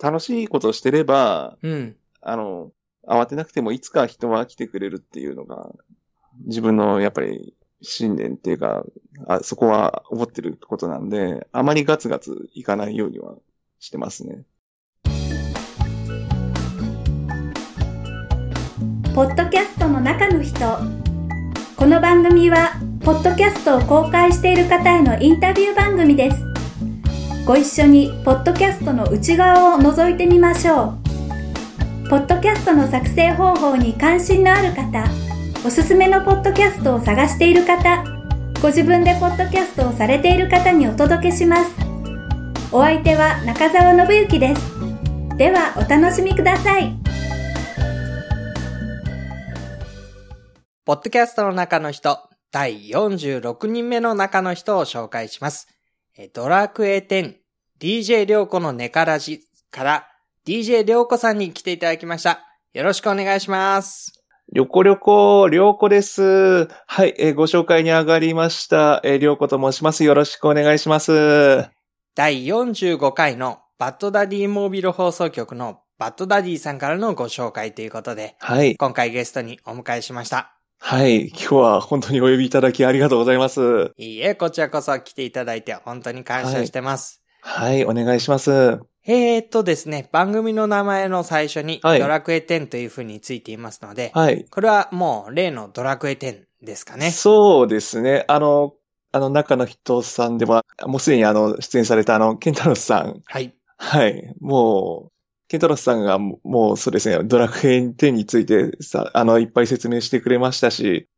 楽しいことをしてれば、うん。あの、慌てなくてもいつか人は来てくれるっていうのが、自分のやっぱり信念っていうか、あそこは思ってることなんで、あまりガツガツいかないようにはしてますね。ポッドキャストの中の人この番組はポッドキャストを公開している方へのインタビュー番組ですご一緒にポッドキャストの内側を覗いてみましょう。ポッドキャストの作成方法に関心のある方おすすめのポッドキャストを探している方ご自分でポッドキャストをされている方にお届けします。お相手は中澤信之です。ではお楽しみください。ポッドキャストの中の人、第46人目の中の人を紹介します。えドラクエ10、DJ りょうこのネカラジから DJ りょうこさんに来ていただきました。よろしくお願いします。りょこりょこ、りょうこです。はい、えーご紹介に上がりました。えーりょうこと申します。よろしくお願いします。第45回のバッドダディモービル放送局のバッドダディさんからのご紹介ということで、はい。今回ゲストにお迎えしました。はい。今日は本当にお呼びいただきありがとうございます。いいえ、こちらこそ来ていただいて本当に感謝してます。はい、お願いします。えーっとですね、番組の名前の最初に、はいドラクエ10という風についていますので、はい。これはもう例のドラクエ10ですかね。そうですね。あの、あの中の人さんでも、もうすでにあの、出演されたあの、ケンタロスさん。はい。はい。もう、ケンタロスさんがもうそうですね、ドラクエ10についてさ、あの、いっぱい説明してくれましたし、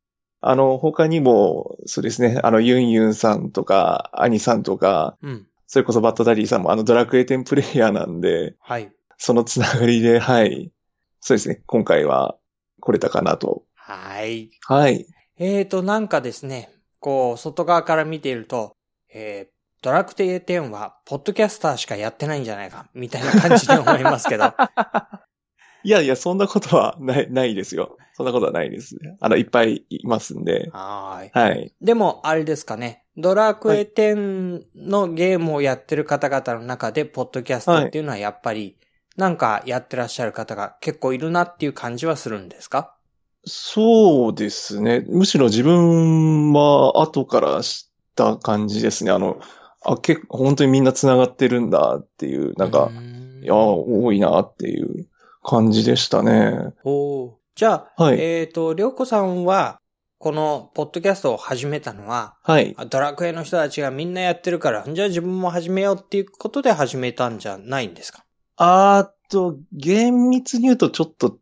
あの、他にも、そうですね、あの、ユンユンさんとか、アニさんとか、うん。それこそバッドダディさんもあの、ドラクエ10プレイヤーなんで、はい。そのつながりで、はい。そうですね、今回は来れたかなと。はい。はい。えーと、なんかですね、こう、外側から見ていると、えー、ドラクエ10は、ポッドキャスターしかやってないんじゃないか、みたいな感じで思いますけど。いやいや、そんなことはない、ないですよ。そんなことはないですね。あの、いっぱいいますんで。はーい。はい。でも、あれですかね。ドラクエ10のゲームをやってる方々の中で、ポッドキャストっていうのはやっぱり、なんかやってらっしゃる方が結構いるなっていう感じはするんですか？そうですね。むしろ自分は後から知った感じですね。あの、あ、結構本当にみんな繋がってるんだっていう、なんうか、いや、多いなっていう感じでしたね。おーじゃあ、はいえっ、と、りょうこさんは、このポッドキャストを始めたのは、はい。あドラクエの人たちがみんなやってるから、じゃあ自分も始めようっていうことで始めたんじゃないんですか？あと、厳密に言うとちょっと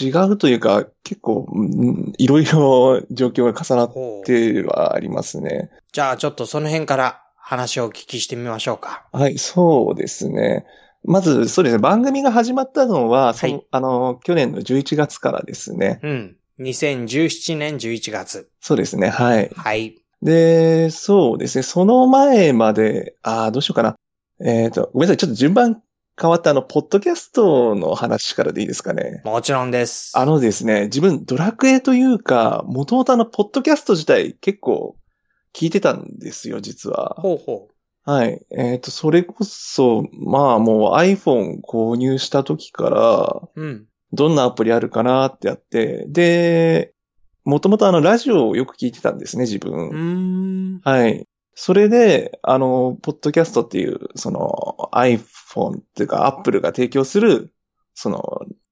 違うというか、結構、うんいろいろ状況が重なってはありますね。じゃあちょっとその辺から話をお聞きしてみましょうか。はい、そうですね。まず、そうですね、番組が始まったのは、はいあの、去年の11月からですね。うん。2017年11月。そうですね、はい。はい。で、そうですね、その前まで、ああ、どうしようかな。えっ、と、ごめんなさい、ちょっと順番変わったあの、ポッドキャストの話からでいいですかね。もちろんです。あのですね、自分、ドラクエというか、もともとあの、ポッドキャスト自体結構聞いてたんですよ、実は。ほうほはい。えっ、と、それこそ、まあもう iPhone 購入した時から、う。うん。どんなアプリあるかなってやって、で、もともとあの、ラジオをよく聞いてたんですね、自分。うーん。はい。それで、あの、ポッドキャストっていう、その iPhone っていうか Apple が提供する、その、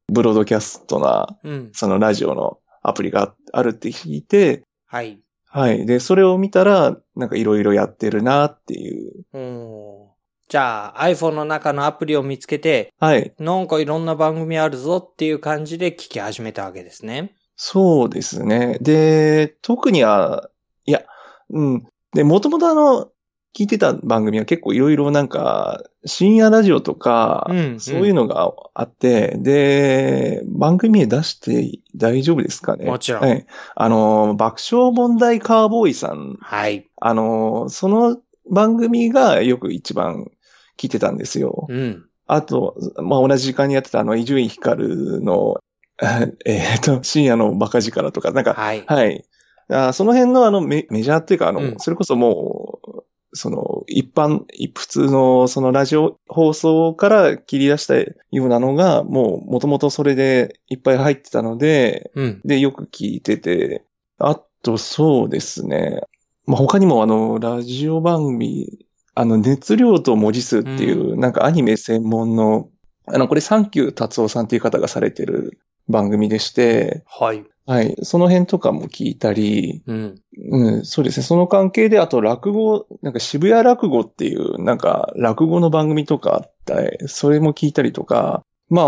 ブロードキャストな、うん。そのラジオのアプリがあるって聞いて、はい。はい。で、それを見たら、なんかいろいろやってるなっていう。おーじゃあ iPhone の中のアプリを見つけて、はい。なんかいろんな番組あるぞっていう感じで聞き始めたわけですね。そうですね。で、特には、いや、うん。で、もともとあの、聞いてた番組は結構いろいろなんか、深夜ラジオとか、うんうんそういうのがあって、で、番組で出して大丈夫ですかね？もちろんはい。あの、爆笑問題カーボーイさん、はい。あの、その番組がよく一番聞いてたんですよ。うん。あと、まあ、同じ時間にやってたあの、伊集院光の、えっと、深夜のバカ力とか、なんか、はい。はい。あその辺のあのメメジャーっていうか、あの、うんそれこそもう、その、一般、普通のそのラジオ放送から切り出したようなのが、もう、もともとそれでいっぱい入ってたので、うん。で、よく聞いてて、あと、そうですね。まあ、他にもあの、ラジオ番組、あの、熱量と文字数っていう、なんかアニメ専門の、あの、これ、サンキュー達夫さんっていう方がされてる番組でして、はい。はい。その辺とかも聞いたり、うん。うん、そうですね。その関係で、あと落語、なんか渋谷落語っていう、なんか落語の番組とかあって、それも聞いたりとか、まあ、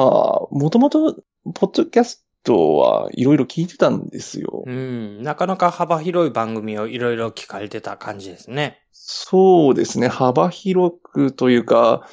もともと、ポッドキャストはいろいろ聞いてたんですよ。うん。なかなか幅広い番組をいろいろ聞かれてた感じですね。そうですね。幅広くというか、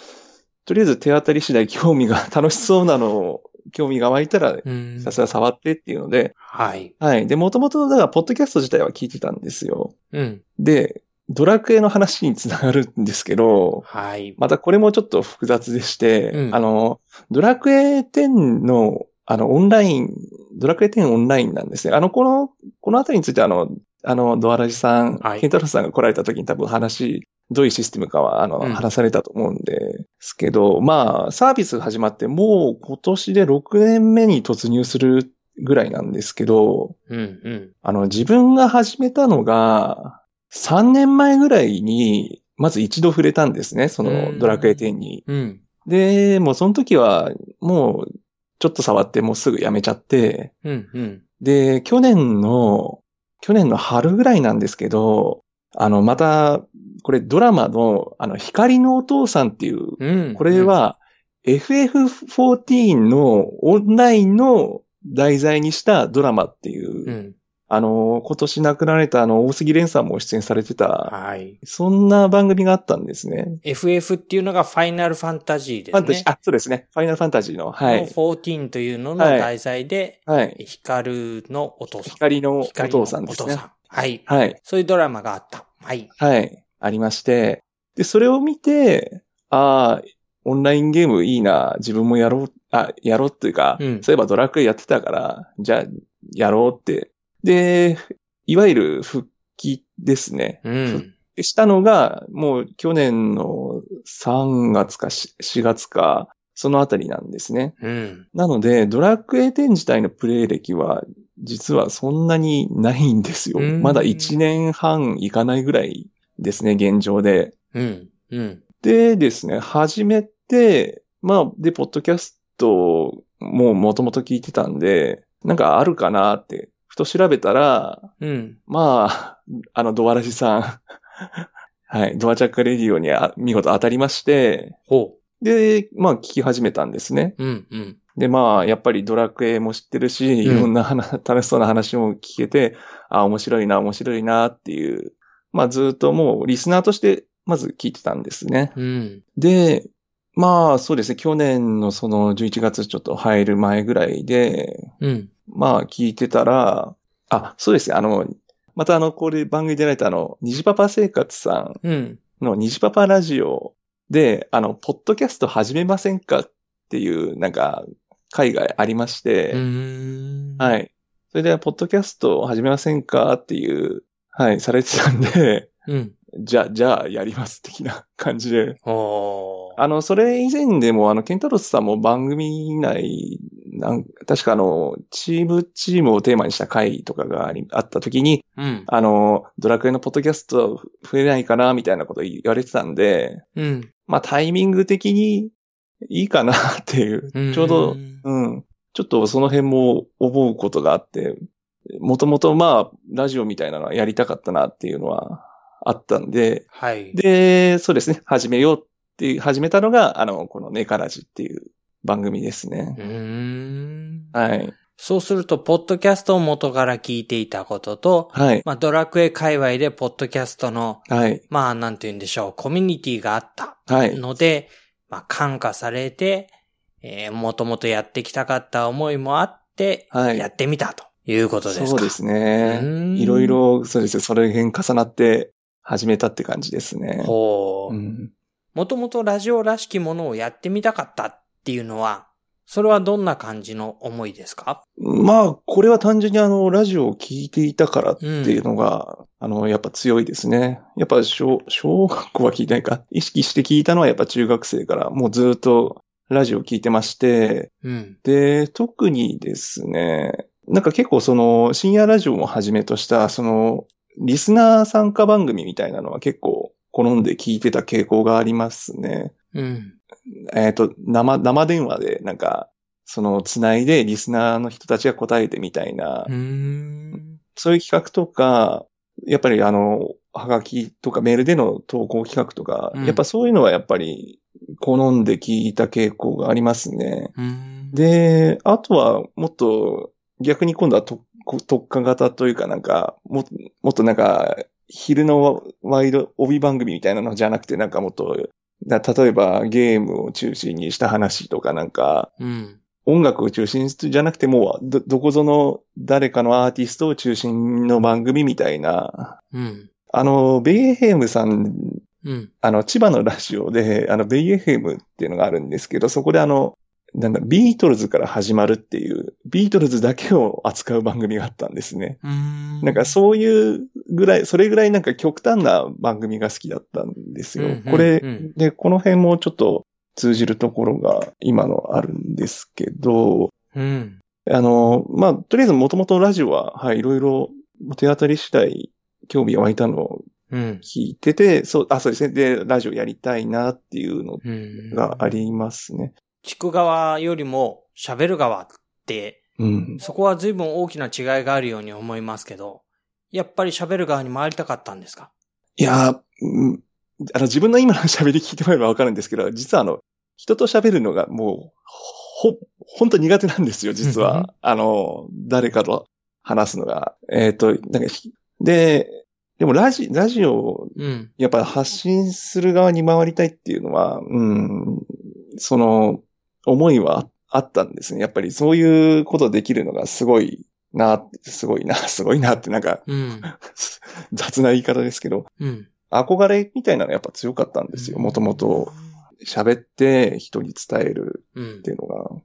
とりあえず手当たり次第興味が楽しそうなのを、興味が湧いたら、うんひたすら触ってっていうので、はい。はい。で、もともと、だから、ポッドキャスト自体は聞いてたんですよ。うん。で、ドラクエの話につながるんですけど、はい。またこれもちょっと複雑でして、うんあの、ドラクエ10の、あの、オンライン、ドラクエ10オンラインなんですね。あの、この、このあたりについては、あの、あの、ドアラジさん、はいケンタロスさんが来られた時に多分話、どういうシステムかは、あの、うん話されたと思うんですけど、まあ、サービス始まってもう今年で6年目に突入するぐらいなんですけど、うん。うん。あの、自分が始めたのが、3年前ぐらいに、まず一度触れたんですね、そのドラクエ10に。うん。で、もうその時は、もう、ちょっと触ってもうすぐやめちゃって、うん。うん。で、去年の、去年の春ぐらいなんですけど、あの、また、これドラマの、あの、光のお父さんっていう、うん。これは、FF14 のオンラインの題材にしたドラマっていう、うん。あの、今年亡くなられたあの、大杉蓮さんも出演されてた、はい。そんな番組があったんですね。FF っていうのがファイナルファンタジーですね。ファンタジー、あ、そうですね。ファイナルファンタジーの、はのい。14というののはい題材で、はい。ヒカルのお父さん。光のお父さんですねお父。さん。はい。はい。そういうドラマがあった。はい。はい。ありまして。で、それを見て、ああ、オンラインゲームいいな、自分もやろう、あ、やろうっていうか、うんそういえばドラクエやってたから、じゃあ、やろうって。で、いわゆる復帰ですね。うん。したのが、もう去年の3月かし4月か、そのあたりなんですね。うん。なので、ドラクエ10自体のプレイ歴は、実はそんなにないんですよ。うんまだ1年半いかないぐらいですね、現状で。うん。うん。でですね、始めて、まあ、で、ポッドキャストももともと聞いてたんで、なんかあるかなって、ふと調べたら、うん。まあ、あの、ドアラジさん、はい、ドアチャックレディオにあ見事当たりまして、ほで、まあ、聞き始めたんですね。う。うん。うん。で、まあ、やっぱりドラクエも知ってるし、いろんな話、楽しそうな話も聞けて、あ、面白いな、面白いなっていう、まあ、ずっともうリスナーとして、まず聞いてたんですね。うん。で、まあ、そうですね、去年のその11月ちょっと入る前ぐらいで、うん。まあ、聞いてたら、あ、そうですね、あの、またあの、これ番組でられたあの、虹パパ生活さんうん。の虹パパラジオで、あの、ポッドキャスト始めませんかっていう、なんか、会がありまして、うん。。はいい。それで、ポッドキャスト始めませんかっていう、はい、されてたんで、うん。じゃあ、じゃあ、やります、的な感じで。あの、それ以前でも、あの、ケンタロスさんも番組内、なん確かあの、チーム、チームをテーマにした回とかがあり、あった時に、うん。あの、ドラクエのポッドキャスト増えないかな、みたいなこと言われてたんで、うん。まあ、タイミング的にいいかなっていう、うんちょうど、うん、ちょっとその辺も思うことがあって、もともとまあ、ラジオみたいなのはやりたかったなっていうのはあったんで、はい。で、そうですね、始めようっていう、始めたのが、あの、このネカラジっていう番組ですね。うーん。はい。そうすると、ポッドキャストを元から聞いていたことと、はい。まあ、ドラクエ界隈でポッドキャストの、はい。まあ、なんて言うんでしょう、コミュニティがあったはい。ので、まあ、感化されて、えー、もともとやってきたかった思いもあって、はいやってみたということですか。そうですね。いろいろ、そうですね、それ辺重なって始めたって感じですね。ほう。うん。もともとラジオらしきものをやってみたかったっていうのは、それはどんな感じの思いですか？まあ、これは単純にあの、ラジオを聞いていたからっていうのが、あの、やっぱ強いですね。やっぱ小、小学校は聞いてないか。意識して聞いたのはやっぱ中学生からもうずっとラジオを聞いてまして、うん。で、特にですね、なんか結構その深夜ラジオをはじめとした、その、リスナー参加番組みたいなのは結構好んで聞いてた傾向がありますね。うん。えっ、と、生、生電話でなんか、その、つないでリスナーの人たちが答えてみたいな、うーん。そういう企画とか、やっぱりあの、はがきとかメールでの投稿企画とか、うんやっぱそういうのはやっぱり好んで聞いた傾向がありますね。うーん、で、あとはもっと逆に今度は特特化型というかなんか、ももっとなんか、昼のワイド帯番組みたいなのじゃなくてなんかもっと、だ例えばゲームを中心にした話とかなんか、うん。音楽を中心じゃなくてもうど、どこぞの誰かのアーティストを中心の番組みたいな、うん。あの、ベイエヘムさん、うん。あの、千葉のラジオで、あの、ベイエヘムっていうのがあるんですけど、そこであの、なんだ、ビートルズから始まるっていう、ビートルズだけを扱う番組があったんですね。ん。なんかそういうぐらい、それぐらいなんか極端な番組が好きだったんですよ。うんうんこれうん、で、この辺もちょっと通じるところが今のあるんですけど、うん。あの、まあ、とりあえずもともとラジオは、はい、いろいろ手当たり次第興味が湧いたのをうん。聞いてて、そう、あ、そうですね。で、ラジオやりたいなっていうのうん。がありますね。聞く側よりも喋る側って、うん。そこは随分大きな違いがあるように思いますけど、やっぱり喋る側に回りたかったんですか？いやー、うんあの、自分の今の喋り聞いてもらえばわかるんですけど、実はあの、人と喋るのがもう、ほ、ほんと苦手なんですよ、実は。あの、誰かと話すのが。えっ、と、なんかひ、で、でもラジ、ラジオ。やっぱ発信する側に回りたいっていうのは、うん、その、思いはあったんですね。やっぱりそういうことできるのがすごいなすごいな、すごいなってなんか、うん。雑な言い方ですけど、うん。憧れみたいなのがやっぱ強かったんですよ。もともと。喋って人に伝えるうんっていうのが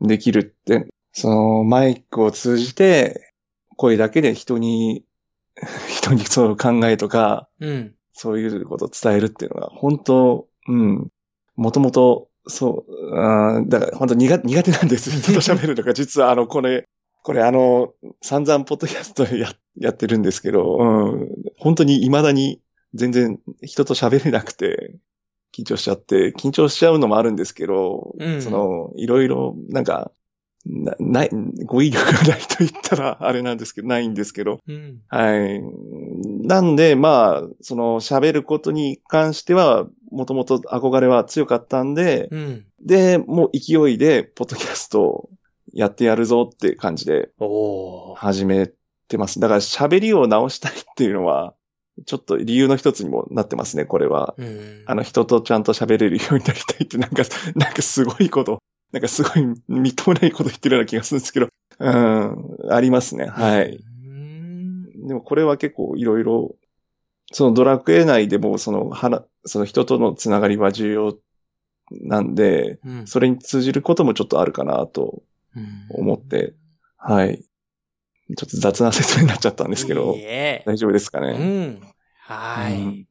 できるって、そのマイクを通じて声だけで人に、人にその考えとか、うん。そういうことを伝えるっていうのが本当、うん、もともとそう、あーだから本当苦苦手なんです。人と喋るのが実はあの、これ、これあの、散々ポッドキャストややってるんですけど、うん、本当に未だに全然人と喋れなくて、緊張しちゃって、緊張しちゃうのもあるんですけど、うんその、いろいろ、なんか、な、ない、語彙力がないと言ったら あれなんですけど、ないんですけど、うん。はい。なんで、まあ、その喋ることに関しては、もともと憧れは強かったんで、うん。で、もう勢いで、ポッドキャストをやってやるぞって感じで。始めてます。だから喋りを直したいっていうのは、ちょっと理由の一つにもなってますね、これは。うん。あの、人とちゃんと喋れるようになりたいって、なんか、なんかすごいこと、なんかすごいみっともないこと言ってるような気がするんですけど、うん、ありますね。はい。うん。でもこれは結構いろいろ、そのドラクエ内でもその、はな、その人とのつながりは重要なんで、うん。それに通じることもちょっとあるかなとうん思って、はい。ちょっと雑な説明になっちゃったんですけどいい、え。大丈夫ですかうね。ん。はい、うん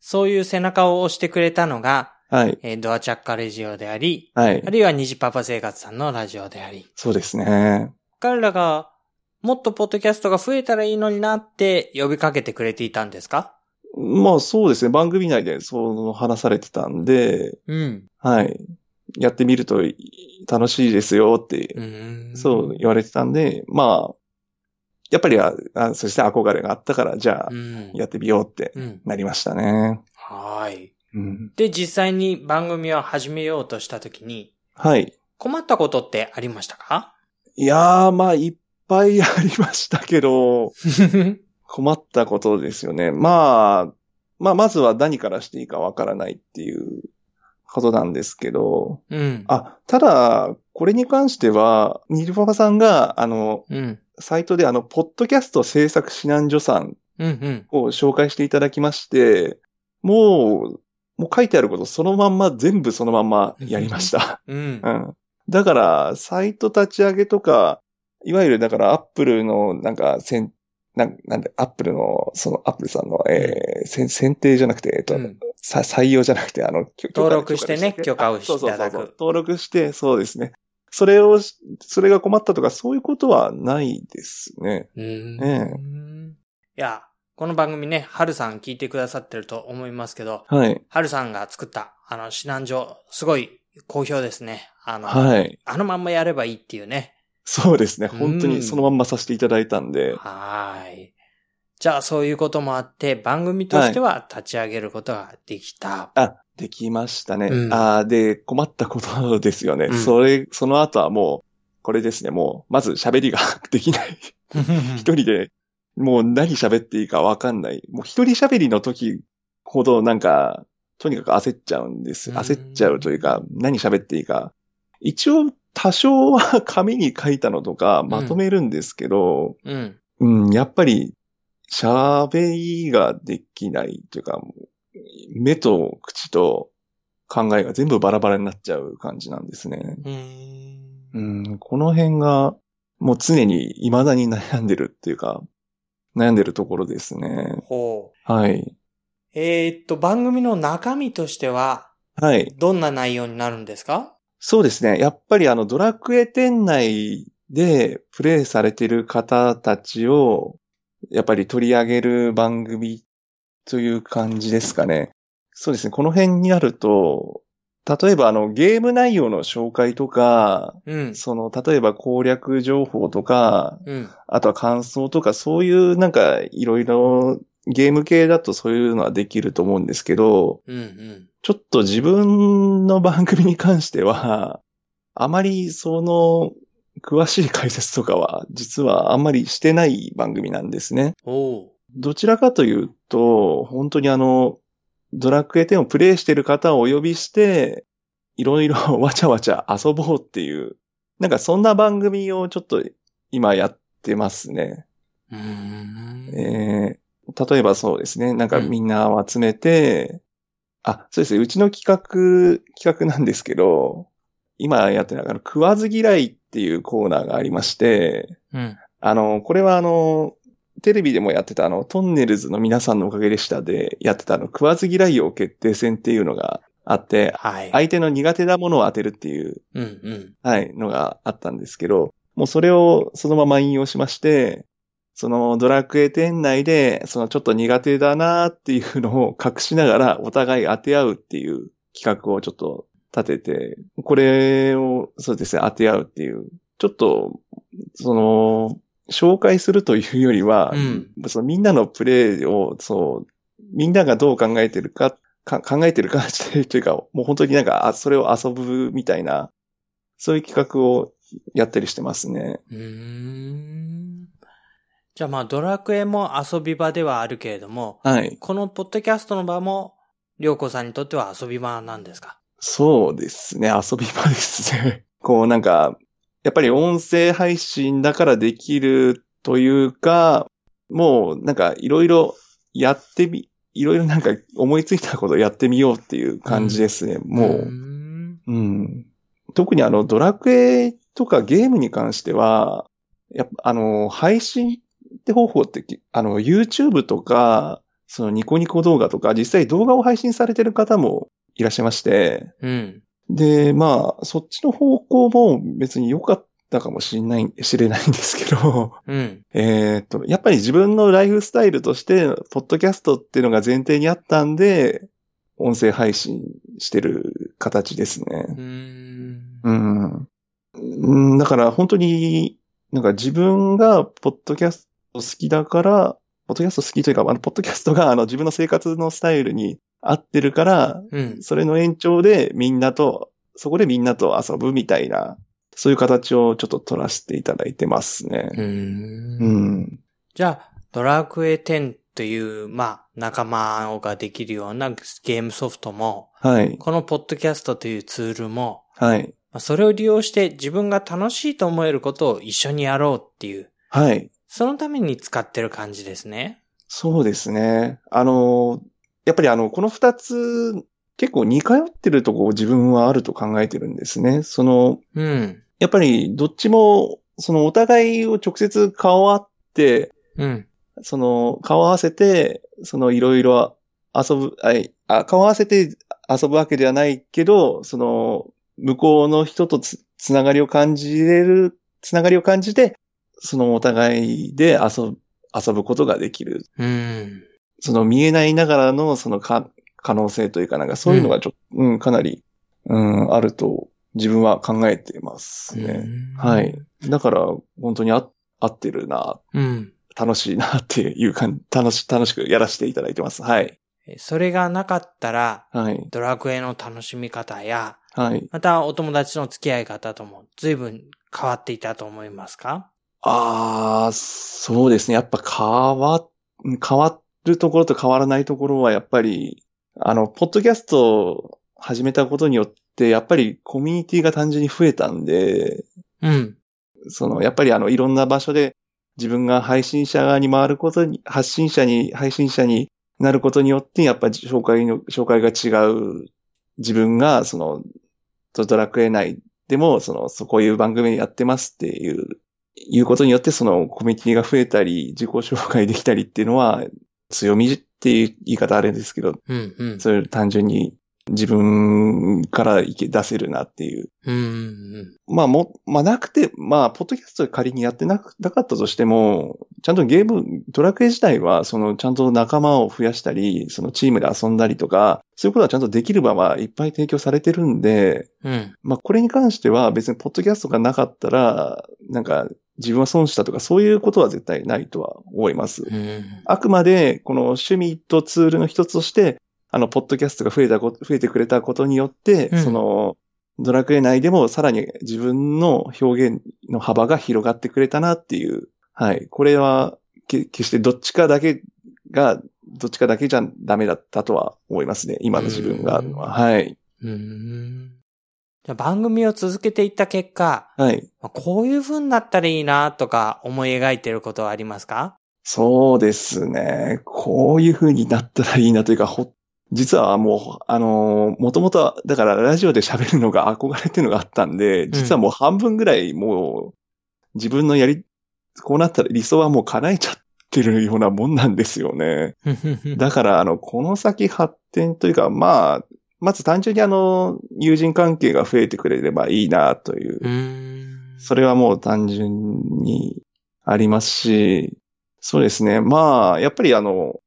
そういう背中を押してくれたのが、はい。えードアチャッカレジオであり、はいあ。るいは虹パパ生活さんのラジオであり、そうですね。彼らがもっとポッドキャストが増えたらいいのになって呼びかけてくれていたんですか？まあそうですね。番組内でそう話されてたんで、うん。はい。やってみると楽しいですよってうん。そう言われてたんで、まあ、やっぱりそして憧れがあったから、じゃあう、ん。やってみようってうん。なりましたね。はい。うん、で、実際に番組を始めようとしたときに、はい。困ったことってありましたか？いやー、まあ、いっぱいありましたけど、困ったことですよね。まあ、まあ、まずは何からしていいかわからないっていうことなんですけど、うん。あ、ただ、これに関しては、ニルパパさんが、あの、うん。サイトであの、ポッドキャスト制作指南所さんうんうん。を紹介していただきまして、もう、もう書いてあることそのまんま、全部そのまんまやりました。うんう。ん。だから、サイト立ち上げとか、いわゆるだからアップルのなんか、せん、なんなんで、アップルの、そのアップルさんの、えー選選定じゃなくて、えっと、うんさ採用じゃなくて、あの、許登録してね許可でしたっけ許可をいただくあそうそうそう登録して、そうですね。それをし、それが困ったとか、そういうことはないですね。うーん。えいや、この番組ね、はるさん聞いてくださってると思いますけど、はい。はるさんが作った、あの、指南状、すごい好評ですね。あの、はい。あのまんまやればいいっていうね。そうですね。うん本当にそのまんまさせていただいたんで。はーい。じゃあ、そういうこともあって、番組としては立ち上げることができた。あ、できましたね。うんあーで、困ったことですよね。うんそれ、その後はもう、これですね。もう、まず喋りが できない。一人で、もう何喋っていいかわかんない。もう一人喋りの時ほどなんか、とにかく焦っちゃうんです。うん焦っちゃうというか、何喋っていいか。一応、多少は紙に書いたのとかまとめるんですけど、うん。うん、やっぱり、喋りができないというか、目と口と考えが全部バラバラになっちゃう感じなんですね。うん、この辺が、もう常に未だに悩んでるっていうか、悩んでるところですね。ほう。はい。えーっと、番組の中身としては、はい。どんな内容になるんですか？そうですね。やっぱりあの、ドラクエ店内でプレイされている方たちを、やっぱり取り上げる番組という感じですかね。そうですね。この辺になると、例えばあの、ゲーム内容の紹介とか、うん。その、例えば攻略情報とか、うん。あとは感想とか、そういうなんかいろいろゲーム系だとそういうのはできると思うんですけど、うん。うん。ちょっと自分の番組に関しては、あまりその詳しい解説とかは実はあんまりしてない番組なんですね。どちらかというと、本当にあの、ドラクエ10をプレイしている方をお呼びして、いろいろ わちゃわちゃ遊ぼうっていう、なんかそんな番組をちょっと今やってますね。うーん。えー例えばそうですね。なんかみんなを集めて、あ、そうですね。うちの企画、企画なんですけど、今やってるのが、あの食わず嫌いっていうコーナーがありまして、うん。あの、これはあの、テレビでもやってたあの、トンネルズの皆さんのおかげでしたでやってたあの、食わず嫌いを決定戦っていうのがあって、はい。相手の苦手なものを当てるっていううん。うん。はい、のがあったんですけど、もうそれをそのまま引用しまして、そのドラクエ店内で、そのちょっと苦手だなっていうのを隠しながらお互い当て合うっていう企画をちょっと立てて、これをそうですね、当て合うっていう、ちょっと、その、紹介するというよりは、うんそのみんなのプレイを、そう、みんながどう考えてるか、か考えてるかというか、もう本当になんか、あそれを遊ぶみたいな、そういう企画をやったりしてますね。うーん。じゃあまあ、ドラクエも遊び場ではあるけれども、はい。このポッドキャストの場も、りょうこさんにとっては遊び場なんですか？そうですね。遊び場ですね。こうなんか、やっぱり音声配信だからできるというか、もうなんかいろいろやってみ、いろいろなんか思いついたことやってみようっていう感じですね。もうーう、ん。うん。特にあのドラクエとかゲームに関しては、やっぱあの、配信って方法って、あの、YouTube とか、そのニコニコ動画とか、実際動画を配信されてる方もいらっしゃいまして、うん。で、まあ、そっちの方向も別に良かったかもしれない、知れないんですけど、うん。えっと、やっぱり自分のライフスタイルとして、ポッドキャストっていうのが前提にあったんで、音声配信してる形ですねう。ーん。うん。うんだから本当に、なんか自分がポッドキャスト好きだから、ポッドキャスト好きというか、あの、ポッドキャストがあの自分の生活のスタイルに合ってるから、うん。それの延長でみんなと、そこでみんなと遊ぶみたいな、そういう形をちょっと取らせていただいてますね。うー。うんん。じゃあ、ドラクエ10という、まあ、仲間ができるようなゲームソフトも、はい。このポッドキャストというツールも、はい。まあそれを利用して自分が楽しいと思えることを一緒にやろうっていう、はい。そのために使ってる感じですね。そうですね。あの、やっぱりあの、この二つ結構似通ってるとこ自分はあると考えてるんですね。その、うん。やっぱりどっちも、そのお互いを直接顔合って、うん。その顔合わせて、そのいろいろ遊ぶ、あいあ顔合わせて遊ぶわけではないけど、その向こうの人とつつながりを感じれる、つながりを感じて、そのお互いで遊ぶ、遊ぶことができる。うん。その見えないながらのそのか可能性というかなんかそういうのがちょっと、うん、かなり、うん、あると自分は考えてますね。はい。だから本当にあ合ってるな、うん。楽しいなっていう感楽し、楽しくやらせていただいてます。はい。それがなかったら、はい。ドラクエの楽しみ方や、はい。またお友達の付き合い方とも随分変わっていたと思いますか？ああ、そうですね。やっぱ変わ、変わるところと変わらないところはやっぱり、あの、ポッドキャストを始めたことによって、やっぱりコミュニティが単純に増えたんで、うん。その、やっぱりあの、いろんな場所で自分が配信者側に回ることに、発信者に、配信者になることによって、やっぱり紹介の、紹介が違う自分が、その、ドラクエ内でも、その、そこういう番組やってますっていう、いうことによって、そのコミュニティが増えたり、自己紹介できたりっていうのは、強みっていう言い方あれですけど、うん。うん。それ単純に自分からいけ出せるなっていううん。うん。まあも、まあなくて、まあ、ポッドキャストで仮にやってなくなかったとしても、ちゃんとゲーム、ドラクエ自体は、その、ちゃんと仲間を増やしたり、そのチームで遊んだりとか、そういうことはちゃんとできる場はいっぱい提供されてるんで、うん。まあこれに関しては別にポッドキャストがなかったら、なんか自分は損したとかそういうことは絶対ないとは思います。うん。あくまで、この趣味とツールの一つとして、あの、ポッドキャストが増えたこと、増えてくれたことによって、うんその、ドラクエ内でもさらに自分の表現の幅が広がってくれたなっていう。はい。これは、け決してどっちかだけが、どっちかだけじゃダメだったとは思いますね。今の自分がはい。うん。番組を続けていった結果、はい。まあこういう風になったらいいなとか思い描いてることはありますか？そうですね。こういう風になったらいいなというか、ほ、実はもう、あのもともと、だからラジオで喋るのが憧れっていうのがあったんで、実はもう半分ぐらいもう、自分のやり、こうなったら理想はもう叶えちゃってるようなもんなんですよね。だから、あの、この先発展というか、まあ、まず単純にあの、友人関係が増えてくれればいいなといううん。それはもう単純にありますし、そうですね。まあ、やっぱりあの、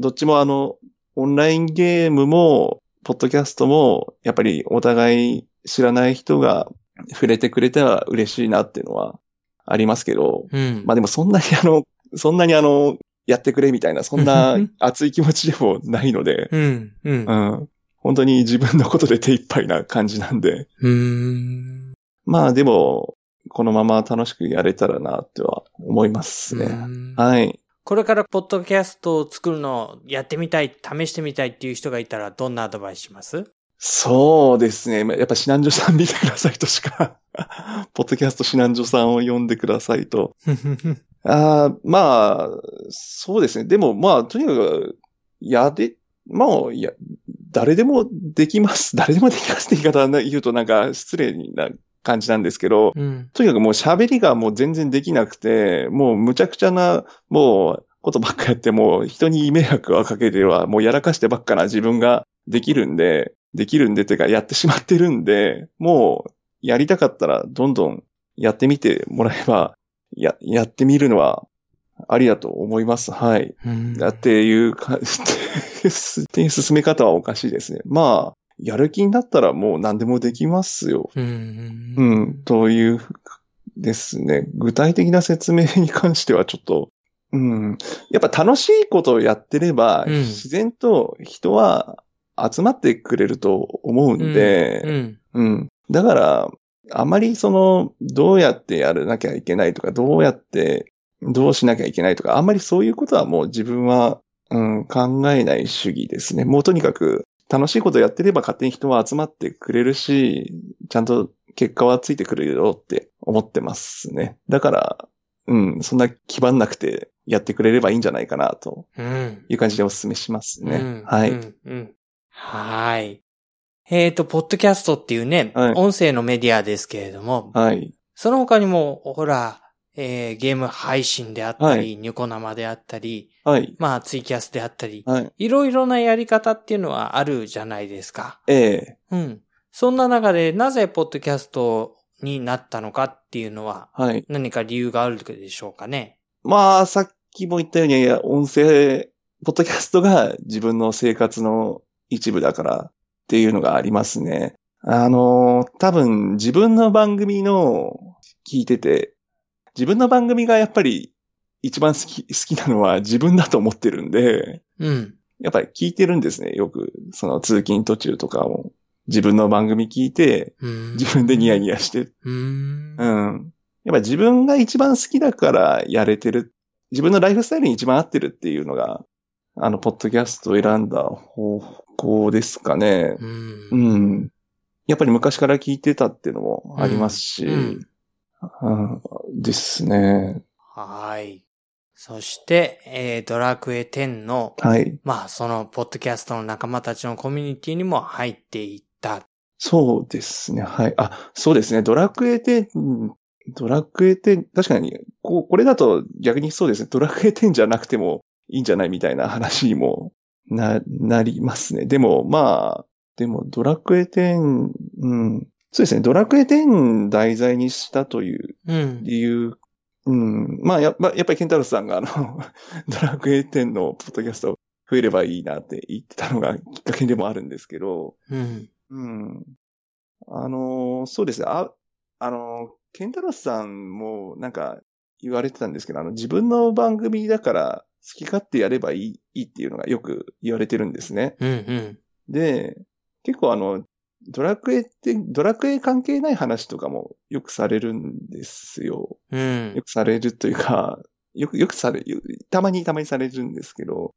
どっちもあの、オンラインゲームも、ポッドキャストも、やっぱりお互い知らない人が触れてくれたら嬉しいなっていうのはありますけど、うん。まあでもそんなにあの、そんなにあの、やってくれみたいな、そんな 熱い気持ちでもないので、うん。うんう。ん。本当に自分のことで手一杯な感じなんで、うん。まあでも、このまま楽しくやれたらなっては思いますね。うんはい。これからポッドキャストを作るのをやってみたい、試してみたいっていう人がいたらどんなアドバイスします？そうですね。やっぱ、シナンジョさん見てくださいとしか、ポッドキャストシナンジョさんを呼んでくださいと。あーまあ、そうですね。でも、まあ、とにかく、やで、まあ、いや、誰でもできます。誰でもできますって言い方は言うとなんか失礼な感じなんですけど、うん。とにかくもう喋りがもう全然できなくて、もうむちゃくちゃな、もうことばっかやって、もう人に迷惑をかけては、もうやらかしてばっかな自分ができるんで、できるんでってかやってしまってるんで、もうやりたかったらどんどんやってみてもらえば、や、やってみるのはありだと思います。はい。うんだっていうか、進め方はおかしいですね。まあ、やる気になったらもう何でもできますよ。うん。うん、というですね。具体的な説明に関してはちょっと、うん。やっぱ楽しいことをやってれば、うん自然と人は集まってくれると思うんで、うん。うん。だから、あまりその、どうやってやらなきゃいけないとか、どうやって、どうしなきゃいけないとか、あんまりそういうことはもう自分は、うん、考えない主義ですね。もうとにかく、楽しいことやってれば勝手に人は集まってくれるし、ちゃんと結果はついてくるよって思ってますね。だから、うん、そんな気張んなくてやってくれればいいんじゃないかなとうん。いう感じでお勧めしますね。うんはい。うん。うんはい。えっ、と、ポッドキャストっていうね、はい音声のメディアですけれども、はい。その他にも、ほら、えーゲーム配信であったり、ニュコ生であったり、はい。まあ、ツイキャスであったり、はい。いろいろなやり方っていうのはあるじゃないですか。ええうん。そんな中で、なぜポッドキャストになったのかっていうのは、はい。何か理由があるでしょうかね？まあ、さっきも言ったように、音声、ポッドキャストが自分の生活の一部だからっていうのがありますね。あの、多分自分の番組の聞いてて、自分の番組がやっぱり一番好き、好きなのは自分だと思ってるんで、うん。やっぱり聞いてるんですね。よく、その通勤途中とかも自分の番組聞いて、うん自分でニヤニヤしてうーん。うん。やっぱ自分が一番好きだからやれてる。自分のライフスタイルに一番合ってるっていうのが、あの、ポッドキャストを選んだ方向ですかね。うんうん。やっぱり昔から聞いてたっていうのもありますし、うんですね。はい。そして、えードラクエ10の、はい。まあ、その、ポッドキャストの仲間たちのコミュニティにも入っていった。そうですね。はい。あ、そうですね。ドラクエ10、うんドラクエ10、確かに、ここれだと逆にそうですね。ドラクエ10じゃなくてもいいんじゃないみたいな話にもな、なりますね。でも、まあ、でも、ドラクエ10、うん。そうですね。ドラクエ10題材にしたといううん。理由、うん。まあ、やっぱ、やっぱりケンタロスさんがあの、ドラクエ10のポッドキャスト増えればいいなって言ってたのがきっかけでもあるんですけど、うん。うん。あのーそうですね。あ、あのーケンタロスさんもなんか言われてたんですけど、あの、自分の番組だから好き勝手やればいい、いいっていうのがよく言われてるんですね。うん。うん。で、結構あの、ドラクエって、ドラクエ関係ない話とかもよくされるんですよ。うんよ。くされるというか、よく、よくされる、たまにたまにされるんですけど、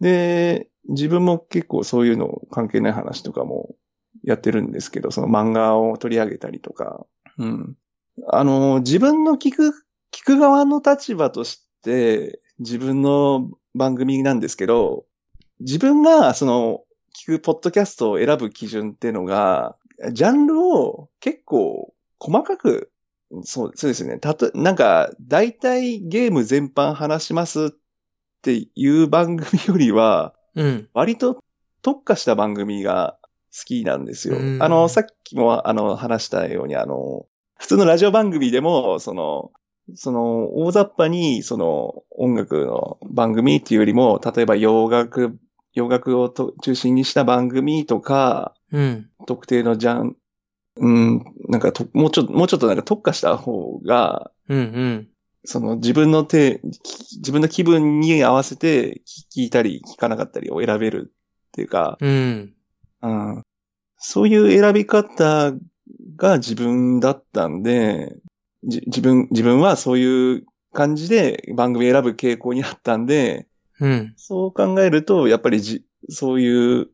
で、自分も結構そういうの関係ない話とかもやってるんですけど、その漫画を取り上げたりとか、うん。あの、自分の聞く、聞く側の立場として、自分の番組なんですけど、自分がその、聞くポッドキャストを選ぶ基準っていうのが、ジャンルを結構細かくそう、そうですね。たと、なんか、大体ゲーム全般話しますっていう番組よりは、うん。割と特化した番組が好きなんですよう。んあの、さっきもあの、話したように、あの、普通のラジオ番組でも、その、その、大雑把に、その、音楽の番組っていうよりも、例えば洋楽、洋楽をと中心にした番組とか、うん。特定のジャン、うん、なんかと、もうちょっと、もうちょっとなんか特化した方が、うん。うん。その自分の手、き自分の気分に合わせて聞いたり聞かなかったりを選べるっていうか、うん。うん、そういう選び方が自分だったんで、じ自分、自分はそういう感じで番組選ぶ傾向にあったんで、うん。そう考えると、やっぱりじ、そういう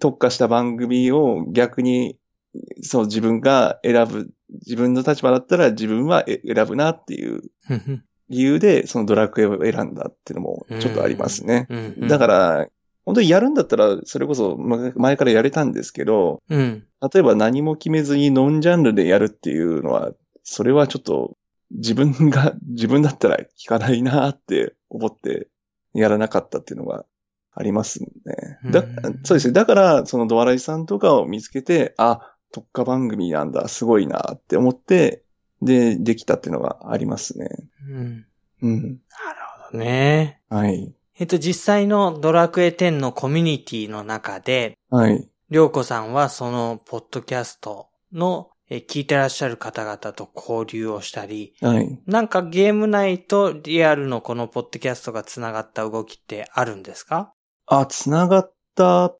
特化した番組を逆に、そう自分が選ぶ、自分の立場だったら自分はえ選ぶなっていううん。理由で、そのドラクエを選んだっていうのもちょっとありますね。うん。だから、本当にやるんだったら、それこそま前からやれたんですけど、うん。例えば何も決めずにノンジャンルでやるっていうのは、それはちょっと自分が、自分だったら聞かないなって思ってやらなかったっていうのがありますね。だうんそうですね。だから、そのドアライさんとかを見つけて、あ、特化番組なんだ、すごいなって思って、で、できたっていうのがありますね。うん。うん。なるほどね。はい。えっと、実際のドラクエ10のコミュニティの中で、はい。りょうこさんはそのポッドキャストのえ聞いてらっしゃる方々と交流をしたり、はい。なんかゲーム内とリアルのこのポッドキャストが繋がった動きってあるんですか？あ、つながった、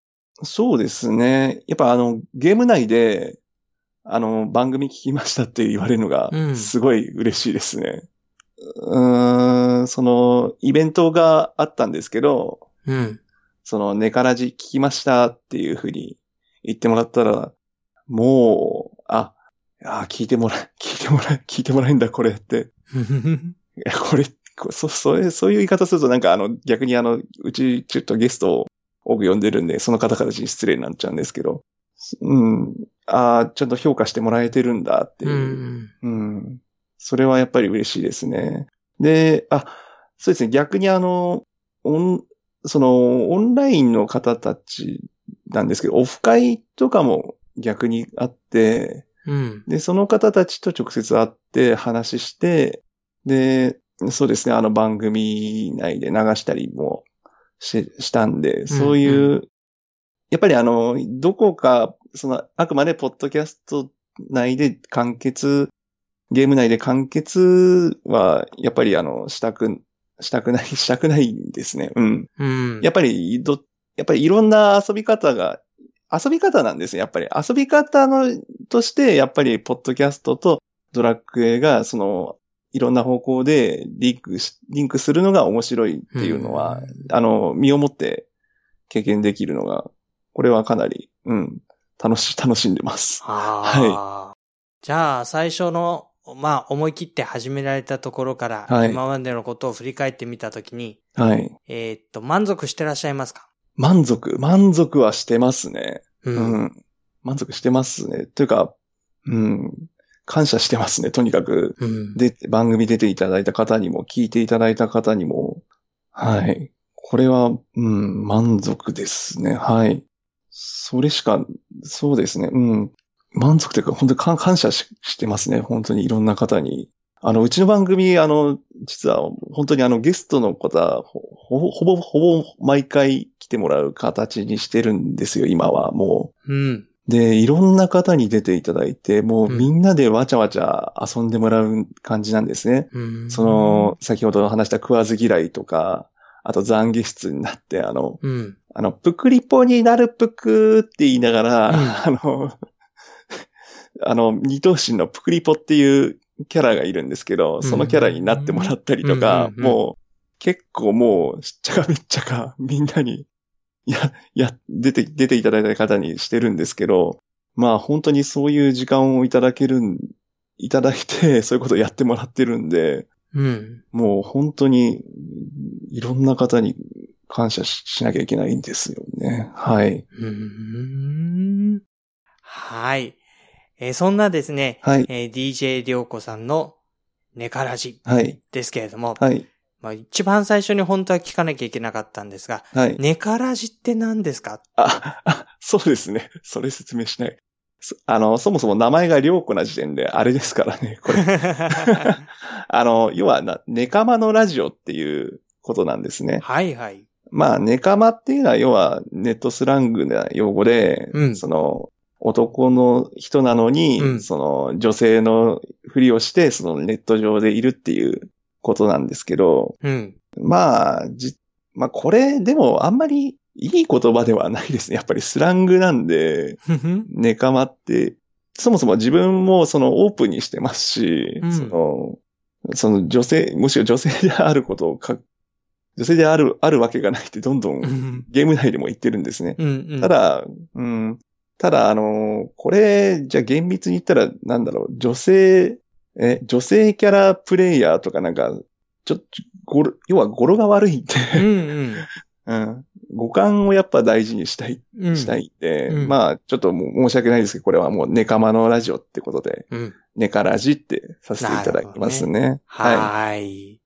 そうですね。やっぱあの、ゲーム内で、あの、番組聞きましたって言われるのがう、んすごい嬉しいですね。うーん、その、イベントがあったんですけど、うん。その、ネカラジ聞きましたっていうふうに言ってもらったら、もう、あ、あ聞いてもらえ、聞いてもら え、聞いてもらえんだ、これって。いや、これ、こそ、それ、そういう言い方するとなんかあの、逆にあの、うちちょっとゲストを多く読んでるんで、その方々に失礼になっちゃうんですけど、うん、ああ、ちゃんと評価してもらえてるんだっていうう、ん。うん。それはやっぱり嬉しいですね。で、あ、そうですね。逆にあの、オン、その、オンラインの方たちなんですけど、オフ会とかも逆にあって、うん。で、その方たちと直接会って話して、で、そうですね、あの番組内で流したりもししたんで、そういう、うやっぱりあの、どこか、その、あくまでポッドキャスト内で完結、ゲーム内で完結は、やっぱりあの、したく、したくない、したくないんですね。うん。うん。やっぱり、ど、やっぱりいろんな遊び方が、遊び方なんですね、やっぱり。遊び方の、として、やっぱり、ポッドキャストとドラクエが、その、いろんな方向でリンクし、リンクするのが面白いっていうのは、あの、身をもって経験できるのが、これはかなり、うん、楽し、楽しんでます。はじゃあ、最初の、まあ、思い切って始められたところから、はい今までのことを振り返ってみたときに、はい。えーっと、満足してらっしゃいますか？満足、満足はしてますね。ううん。満足してますね。というか、うん、感謝してますね、とにかく。うん。で、番組出ていただいた方にも、聞いていただいた方にも、はい。これは、うん、満足ですね。はい。それしか、そうですね。うん。満足というか、本当に感感謝ししてますね。本当にいろんな方に。あの、うちの番組、あの、実は、本当にあの、ゲストの方、ほほぼ、ほぼ、ほぼ、毎回来てもらう形にしてるんですよ、今は。もう。うん。で、いろんな方に出ていただいて、もううんみんなでわちゃわちゃ遊んでもらう感じなんですね。うん。その、先ほど話した食わず嫌いとか、あと懺悔室になって、あの、うん。あの、ぷくりぽになるぷくって言いながら、うんあの、あの、二頭身のぷくりぽっていうキャラがいるんですけど、そのキャラになってもらったりとか、うんもう、結構もう、しっちゃかめっちゃか、みんなに、や、や、出て、出ていただいた方にしてるんですけど、まあ本当にそういう時間をいただけるん、いただいて、そういうことをやってもらってるんで、うん。もう本当に、いろんな方に感謝ししなきゃいけないんですよね。はい。うん。はい。えーそんなですね、はい。えー DJ りょうこさんのネカラジはい。ですけれども、はい。まあ、一番最初に本当は聞かなきゃいけなかったんですが、はい。ネカラジって何ですか？あ、あ、そうですね。それ説明しない。そあの、そもそも名前が良子な時点で、あれですからね、これ。あの、要はな、ネカマのラジオっていうことなんですね。はいはい。まあ、ネカマっていうのは、要は、ネットスラングな用語で、うんその、男の人なのに、うんその、女性のふりをして、そのネット上でいるっていうことなんですけど、うん。まあ、じ、まあ、これ、でも、あんまりいい言葉ではないですね。やっぱりスラングなんで、ネカマって、そもそも自分もそのオープンにしてますし、うんその、その女性、むしろ女性であることをか、女性である、あるわけがないってどんどうんんゲーム内でも言ってるんですね。うんうん。ただ、うん、ただ、あの、これ、じゃあ厳密に言ったら、なんだろう、女性、え、女性キャラプレイヤーとかなんか、ちょっと、ごろ、要は語呂が悪いんで、うんうん。うん。五感をやっぱ大事にしたい、うん。したいんで、うんまあ、ちょっともう申し訳ないですけど、これはもうネカマのラジオってことで、うん。ネカラジってさせていただきますね。ははーい。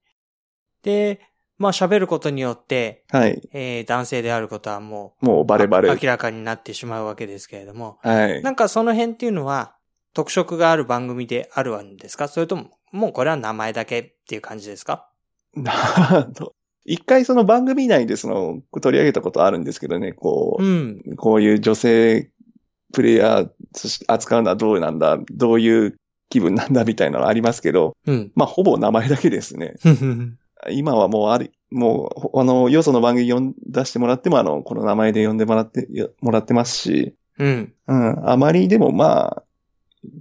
で、まあ喋ることによって、い。はい。えー男性であることはももうバレバレ。あ明らかになってしまうわけですけれども、はい。なんかその辺っていうのは特色がある番組であるんですか？それとも、もうこれは名前だけっていう感じですか？な ど一回その番組内でその取り上げたことあるんですけどね、こうん。う、こういう女性プレイヤー扱うのはどうなんだ、どういう気分なんだみたいなのありますけど、うん。まあほぼ名前だけですね。今はもうあり、もう、ほあの、よその番組読ん出してもらっても、あの、この名前で呼んでもらって、やもらってますし、うん。うん、あまりでもまあ、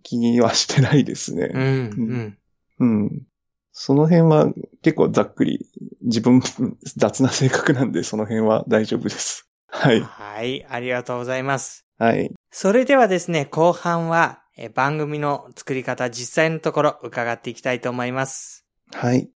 気にはしてないですね。うん。うん。うん。その辺は結構ざっくり、自分 雑な性格なんで、その辺は大丈夫です。はい。はい。ありがとうございます。はい。それではですね、後半は、えー番組の作り方、実際のところ伺っていきたいと思います。はい。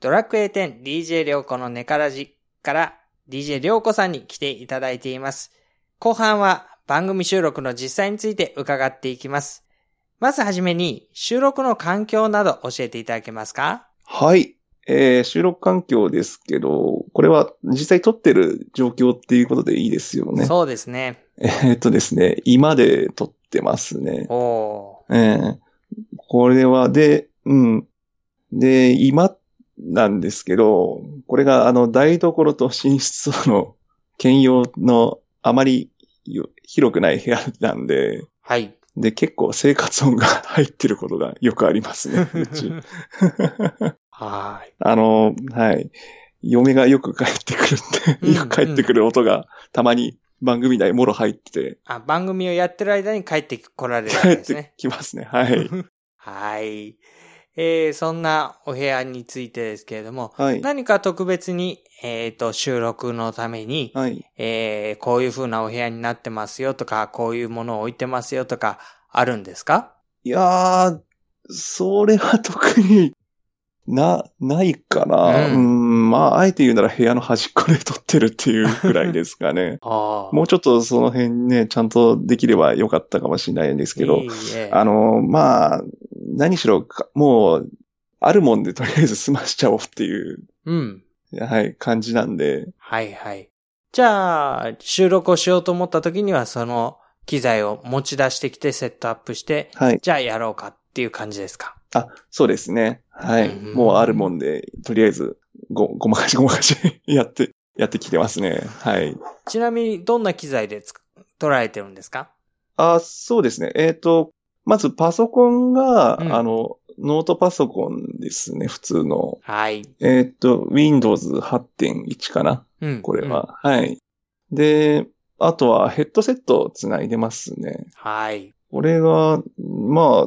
ドラクエ10 DJ りょうこのネカラジから DJ りょうこさんに来ていただいています。後半は番組収録の実際について伺っていきます。まずはじめに収録の環境など教えていただけますか？はい。えー収録環境ですけど、これは実際撮ってる状況っていうことでいいですよね。そうですね。えーっとですね、今で撮ってますね。えーこれは、で、うん。で、今なんですけど、これがあの台所と寝室との兼用のあまりよ広くない部屋なんで、はい。で、結構生活音が 入ってることがよくありますね、うち。はあの、はい。嫁がよく帰ってくるんうんで、よ く帰ってくる音がたまに番組内もろ入ってて、あ、番組をやってる間に帰ってこられるわ帰ってけですね。きますね。はい。はい。えー、そんなお部屋についてですけれども、はい。何か特別に、えっ、と、収録のために、はい。えー、こういう風なお部屋になってますよとか、こういうものを置いてますよとか、あるんですか？いやー、それは特にな、ないかな。ううんん、まあ、あえて言うなら部屋の端っこで撮ってるっていうくらいですかね。もうちょっとその辺ね、ちゃんとできればよかったかもしれないんですけど、いいえあの、まあ、何しろか、もう、あるもんでとりあえず済ましちゃおうっていう、うん。はい、感じなんで、はいはい。じゃあ、収録をしようと思った時には、その機材を持ち出してきてセットアップして、はい。じゃあやろうかっていう感じですか？あ、そうですね。はい。うんもうあるもんで、とりあえず、ご、ごまかしごまかし やって、やってきてますね。はい。ちなみに、どんな機材で捉えてるんですか？あ、そうですね。えっ、と、まずパソコンが、うんあの、ノートパソコンですね、普通の。はい。えっ、と、Windows 8.1かな？うん。これは。はい。で、あとはヘッドセットをつないでますね。うん。はい。これが、まあ、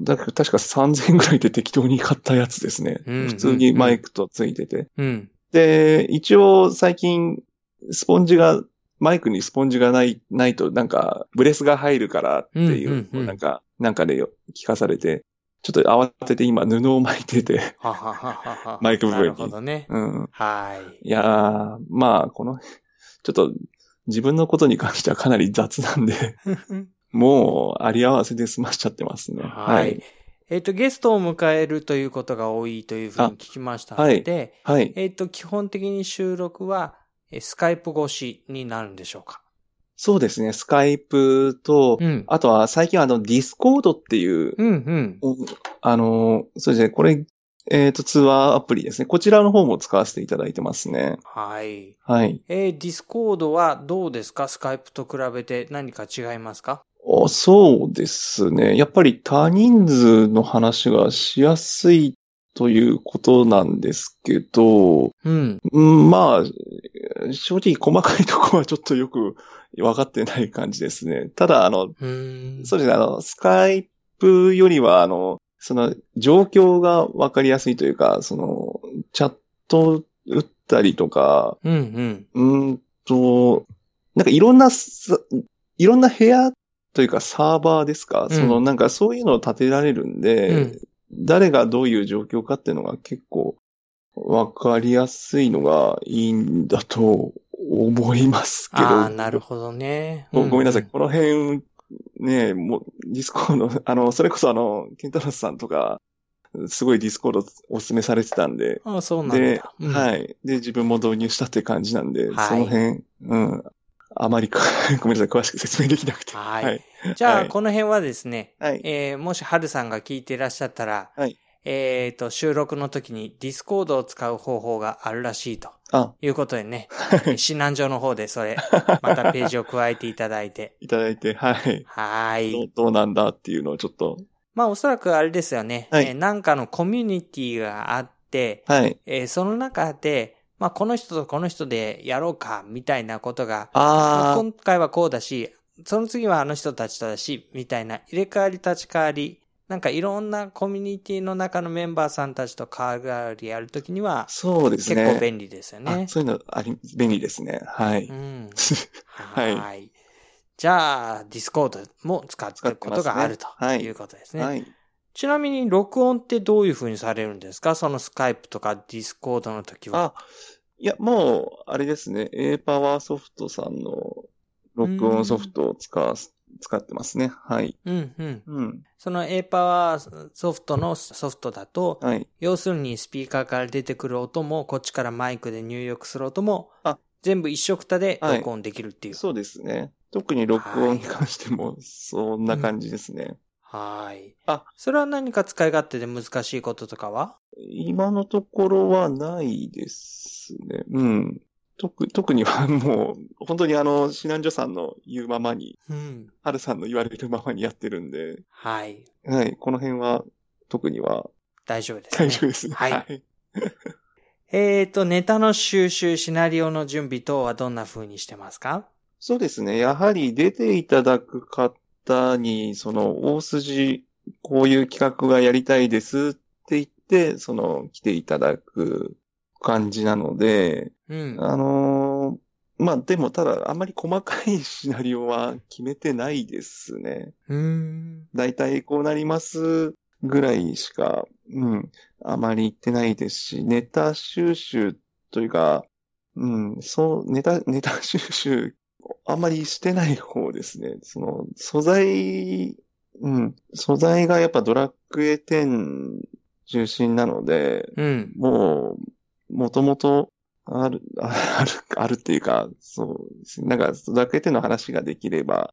だ確か3000円ぐらいで適当に買ったやつですね。うん普通にマイクとついてて。うん。で、一応最近、スポンジが、マイクにスポンジがない、ないとなんか、ブレスが入るからっていう、うんうんうんなんか、なんかで聞かされて、ちょっと慌てて今布を巻いてて、ははははは。マイク部分になるほどね。うん。はいやー、まあ、この、ちょっと、自分のことに関してはかなり雑なんで、い。もう、あり合わせで済ましちゃってますね。はい。えっ、と、ゲストを迎えるということが多いというふうに聞きましたので、はい。えっ、と、基本的に収録は、えスカイプ越しになるんでしょうか？そうですね。スカイプと、うん。あとは最近あの、ディスコードっていう、うん、うん。おあの、そうですね。これ、えっ、と、通話アプリですね。こちらの方も使わせていただいてますね。はい。はい。えー、ディスコードはどうですか？スカイプと比べて何か違いますか？おそうですね。やっぱり多人数の話がしやすいということなんですけど、うん。うんまあ、正直細かいところはちょっとよく分かってない感じですね。ただ、あの、うーん。そうですね、あの、スカイプよりは、あの、その、状況が分かりやすいというか、その、チャット打ったりとか、うん、うん。うーんと、なんかいろんなさ、いろんな部屋というかサーバーですか、うんそのなんかそういうのを立てられるんで、うん誰がどういう状況かっていうのが結構わかりやすいのがいいんだと思いますけど。ああ、なるほどね。ごごめんなさい。うこの辺、ね、もう、ディスコード、あの、それこそあの、ケンタロスさんとか、すごいディスコードお勧めされてたんで、ああ、そうなんだ。で、うんはい。で、自分も導入したって感じなんで、はいその辺、うん。あまりか、ごめんなさい、詳しく説明できなくて。はいはい。じゃあ、はいこの辺はですね、はい。えーもし春さんが聞いていらっしゃったら、はいえっ、と、収録の時にディスコードを使う方法があるらしいとあ、いうことでね、はい。指南所の方でそれ、またページを加えていただいて。いただいて、はい。はい。どうなんだっていうのをちょっと、まあ、おそらくあれですよね。はいえーなんかのコミュニティがあって、はい。えーその中で、まあ、この人とこの人でやろうか、みたいなことが、まああ今回はこうだし、その次はあの人たちとだし、みたいな入れ替わり立ち替わり、なんかいろんなコミュニティの中のメンバーさんたちと代わりやるときにはー、そうですね。結構便利ですよねあ。そういうのあり、便利ですね。はい。うん。はいはい。じゃあ、ディスコードも使っていくことがあるといいうことですね。はい。ちなみに録音ってどういう風にされるんですか？そのスカイプとかディスコードの時は。あ、いや、もう、あれですね。A パワーソフトさんの録音ソフトを使わす、使ってますね。はい。うんうん。うん。その A パワーソフトのソフトだと、はい。要するにスピーカーから出てくる音も、こっちからマイクで入力する音もあ、全部一緒くたではい録音できるっていう。そうですね。特に録音に関しても、そんな感じですね。はい。あ、それは何か使い勝手で難しいこととかは？今のところはないですね。うん。特、特にはもう、本当にあの、避難所さんの言うままに、うん。ハルさんの言われるままにやってるんで、はい。はい、この辺は、特には大丈夫です、ね。大丈夫ですね。はいはい。えーと、ネタの収集、シナリオの準備等はどんな風にしてますか？そうですね。やはり出ていただく方に、その、大筋、こういう企画がやりたいですって言って、その、来ていただく感じなので、うん。あのーまあ、でも、ただ、あんまり細かいシナリオは決めてないですね。うーん。だいたいこうなりますぐらいしか、うん、あまり言ってないですし、ネタ収集というか、うん、そう、ネタ、ネタ収集、あんまりしてない方ですね。その、素材、うん、素材がやっぱドラクエ10中心なので、うん。もう、もともと、ある、あ ある、あるっていうか、そう。なんか、ドラクエ10の話ができれば、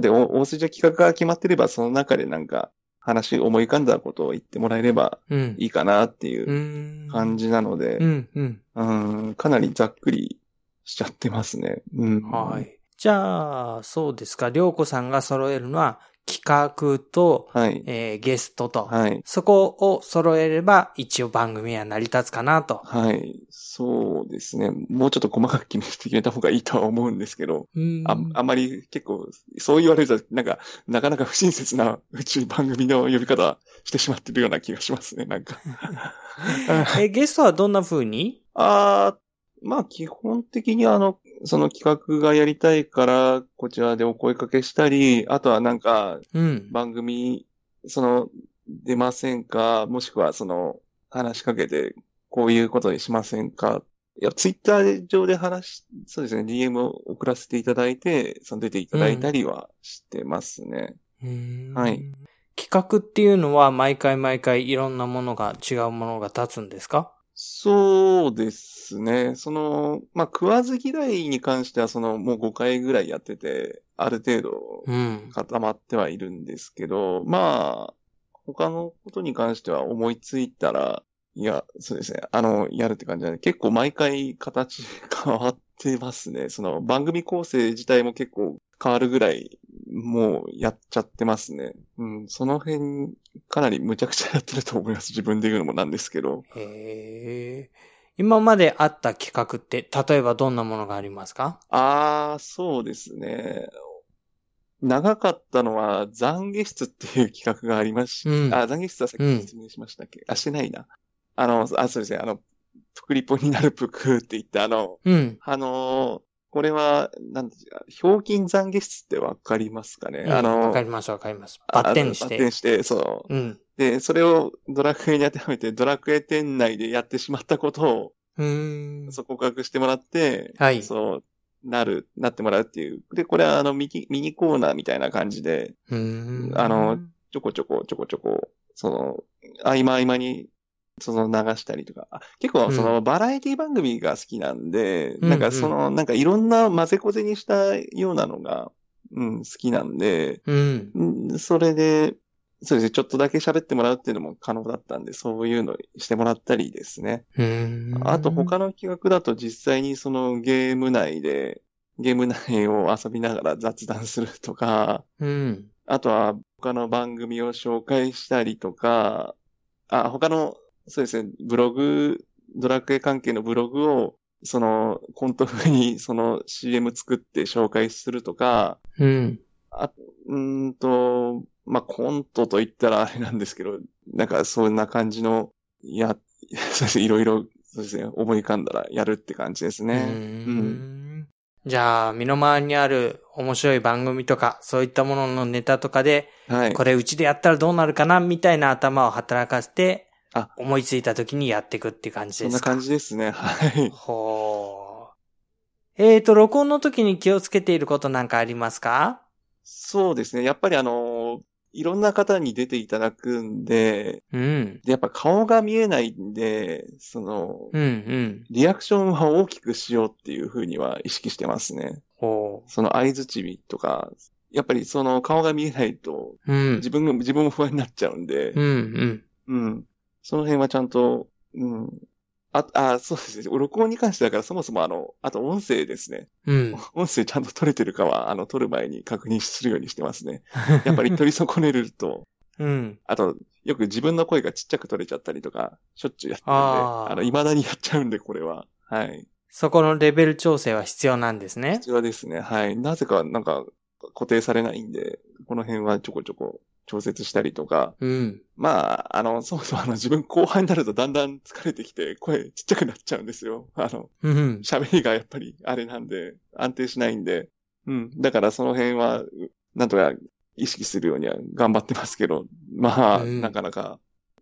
で、お大筋の企画が決まってれば、その中でなんか、話、思い浮かんだことを言ってもらえればうん。いいかなっていううん感じなのでう、ん、うん。うん、かなりざっくりしちゃってますね。うん。はい。じゃあ、そうですか。りょうこさんが揃えるのは、企画と、はい。えーゲストと、はい。そこを揃えれば、一応番組は成り立つかなと。はい。そうですね。もうちょっと細かく決めて決めた方がいいとは思うんですけど、うんああんまり結構、そう言われると、なんか、なかなか不親切な宇宙番組の呼び方してしまってるような気がしますね、なんか。え、ゲストはどんな風に？あーまあ基本的にあの、その企画がやりたいから、こちらでお声かけしたり、あとはなんか、うん。番組、その、出ませんかもしくはその、話しかけて、こういうことにしませんかいや、ツイッター上で話し、そうですね、DM を送らせていただいて、その出ていただいたりはしてますね。うーんはい。企画っていうのは毎回毎回いろんなものが違うものが立つんですか？そうですね。その、まあ、食わず嫌いに関しては、その、もう5回ぐらいやってて、ある程度うん。固まってはいるんですけど、まあ、他のことに関しては思いついたら、いや、そうですね。あの、やるって感じなんで、結構毎回形 変わってますね。その番組構成自体も結構変わるぐらい、もうやっちゃってますね。うん、その辺、かなり無茶苦茶やってると思います。自分で言うのもなんですけど。へえ。今まであった企画って、例えばどんなものがありますか？ああ、そうですね。長かったのは、懺悔室っていう企画がありましうんあ、懺悔室はさっき説明しましたっけ、あ、してないな。あの、あ、そうですね。あの、プクリポになるプクって言って、あの、うん。あのーこれは、なんですか、ひょうきん懺悔室ってわかりますかね、うんあのわかりますわかります。バッテンして。あバッテンして、そう。うん。で、それをドラクエに当てはめて、ドラクエ店内でやってしまったことを、うーん。そう告白してもらって、はい。そう、なる、なってもらうっていう。で、これはあのミニ、ミニコーナーみたいな感じで、うーん。あの、ちょこちょこちょこちょこ、その、合間合間に、その流したりとか。あ結構そのバラエティ番組が好きなんで、うんなんかその、なんかいろんな混ぜこぜにしたようなのが、うん、好きなんで、うん。うんそれで、そうですね、ちょっとだけ喋ってもらうっていうのも可能だったんで、そういうのしてもらったりですね。あと他の企画だと実際にそのゲーム内で、ゲーム内を遊びながら雑談するとか、うん。あとは他の番組を紹介したりとか、あ、他の、そうですね、ブログ、ドラクエ関係のブログを、その、コント風にその CM 作って紹介するとか、うん。あ、うーんと、まあ、コントと言ったらあれなんですけど、なんかそんな感じの、いや、そうですね、いろいろ、そうですね、思い浮かんだらやるって感じですうね。ーん。じゃあ、身の回りにある面白い番組とか、そういったもののネタとかで、はい。これうちでやったらどうなるかな、みたいな頭を働かせてあ、思いついた時にやっていくっていう感じですか？そんな感じですね。はい。ほう。えーと、録音の時に気をつけていることなんかありますか？そうですね。やっぱりあの、いろんな方に出ていただくんで、うん。でやっぱ顔が見えないんで、その、うん、うん。リアクションは大きくしようっていうふうには意識してますね。ほその合図ちとか、やっぱりその顔が見えないと、う。うん。自分が、自分も不安になっちゃうんで、うん、うん。うん。その辺はちゃんと、うん。あ、あ、そうですね。録音に関してだからそもそもあの、あと音声ですね。うん。音声ちゃんと取れてるかは、あの、撮る前に確認するようにしてますね。やっぱり取り損ねると、うん。あと、よく自分の声がちっちゃく取れちゃったりとか、しょっちゅうやってるんで、あーあの、未だにやっちゃうんで、これは。はい。そこのレベル調整は必要なんですねこ。ちらですね。はい。なぜか、なんか、固定されないんで、この辺はちょこちょこ調節したりとか、うん。まあ、あの、そもそもあの、自分後半になるとだんだん疲れてきて、声ちっちゃくなっちゃうんですよ。あの、うん。喋りがやっぱりあれなんで、安定しないんで、うん。だからその辺は、うなんとか意識するようには頑張ってますけど、まあ、うんなかなか、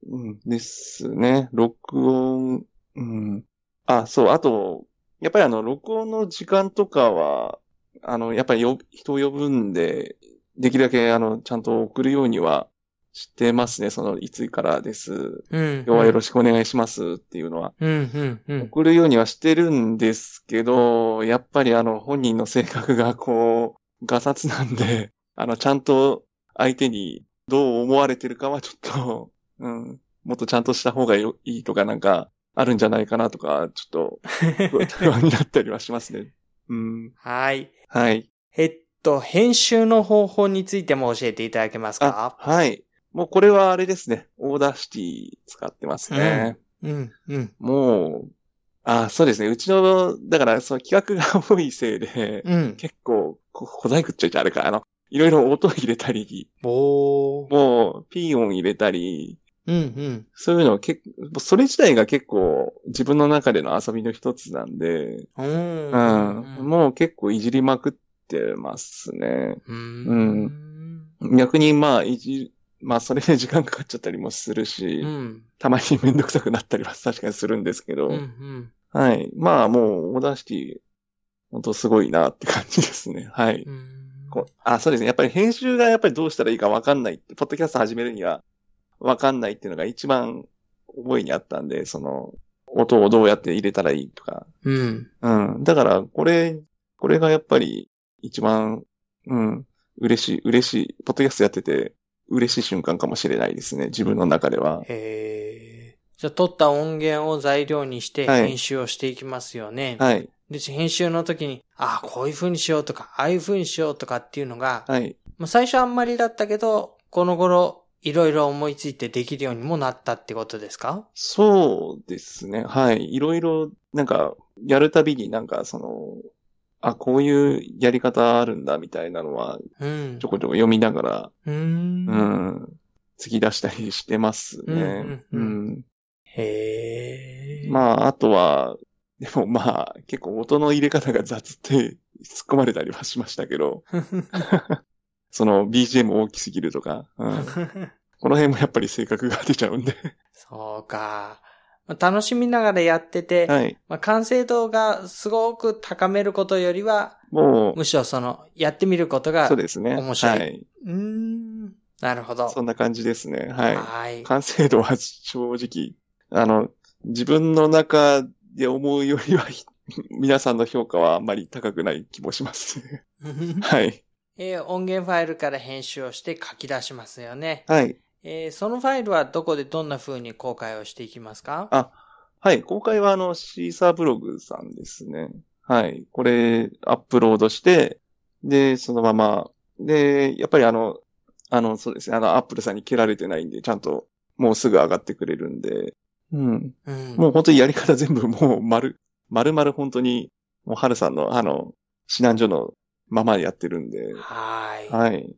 うん、ですね。録音、うん。あ、そう、あと、やっぱりあの、録音の時間とかは、あの、やっぱりよ人を呼ぶんで、できるだけあの、ちゃんと送るようにはしてますね。その、いつからです。うん。今日はよろししくお願いしますっていうのは。く。うん、うん、うん。送るようにはしてるんですけど、やっぱりあの、本人の性格がこう、ガサツなんで、あの、ちゃんと相手にどう思われてるかはちょっと、うん、もっとちゃんとした方がよいいとかなんか、あるんじゃないかなとか、ちょっと、不安になったりはしますね。うん。はい。はい。えっと、編集の方法についても教えていただけますあか、はい。もうこれはあれですね。 Audacity 使ってますね。うん、うん、もう、あ、そうですね。うちの、だから、その企画が多いせいで、うん。結構、こ小細工っちゃいちゃあれか、あの、いろいろ音入れたり、おー。もう、ピー音入れたり、うん、うん。そういうの結構、それ自体が結構自分の中での遊びの一つなんで、う。うんん、もう結構いじりまくってますね。うん。逆にまあ、いじ、まあそれで時間かかっちゃったりもするし、うん。たまにめんどくさくなったりは 確かにするんですけど、うん、うん。はい。まあもう、 Audacity、本当すごいなって感じですね。はい。あ、そうですね。やっぱり編集がやっぱりどうしたらいいかわかんないって、ポッドキャスト始めるにはわかんないっていうのが一番覚えにあったんで、その、音をどうやって入れたらいいとか。うん。うん。だから、これ、これがやっぱり一番、うん、嬉しい、嬉しい、ポッドキャストやってて嬉しい瞬間かもしれないですね。自分の中では。へーじゃあ、撮った音源を材料にしてはい編集をしていきますよね。はい。で、編集の時に、ああ、こういう風にしようとか、ああいう風にしようとかっていうのが、はい。まあ、最初あんまりだったけど、この頃、いろいろ思いついてできるようにもなったってことですか？そうですね。はい。いろいろ、なんか、やるたびになんか、その、あ、こういうやり方あるんだみたいなのは、うんちょ。こちょこ読みながら、うー。うんん、突き出したりしてますね。うんうんうんへえ。まあ、あとは、でもまあ、結構音の入れ方が雑って突っ込まれたりはしましたけど、その BGM 大きすぎるとか、うん、この辺もやっぱり性格が出ちゃうんで。そうか。まあ楽しみながらやってて、はい。まあ、完成度がすごく高めることよりは、もむしろその、やってみることう、が、そうですね。面白いはい。うーん。なるほど。そんな感じですね。はい。はい。完成度は正直、あの、自分の中で思うよりは、ひ 皆さんの評価はあんまり高くない気もします。はい。えー音源ファイルから編集をして書き出しますよね。はい。えーそのファイルはどこでどんな風に公開をしていきますか？あ、はい。公開はあの、シーサーブログさんですね。はい。これ、アップロードして、で、そのまま、で、やっぱりあの、あの、そうですね。あの、アップルさんに蹴られてないんで、ちゃんと、もうすぐ上がってくれるんで、うん。うん。もう本当にやり方全部もう丸、丸々本当に、もう春さんのあの、指南所のままでやってるんで、はい。はい。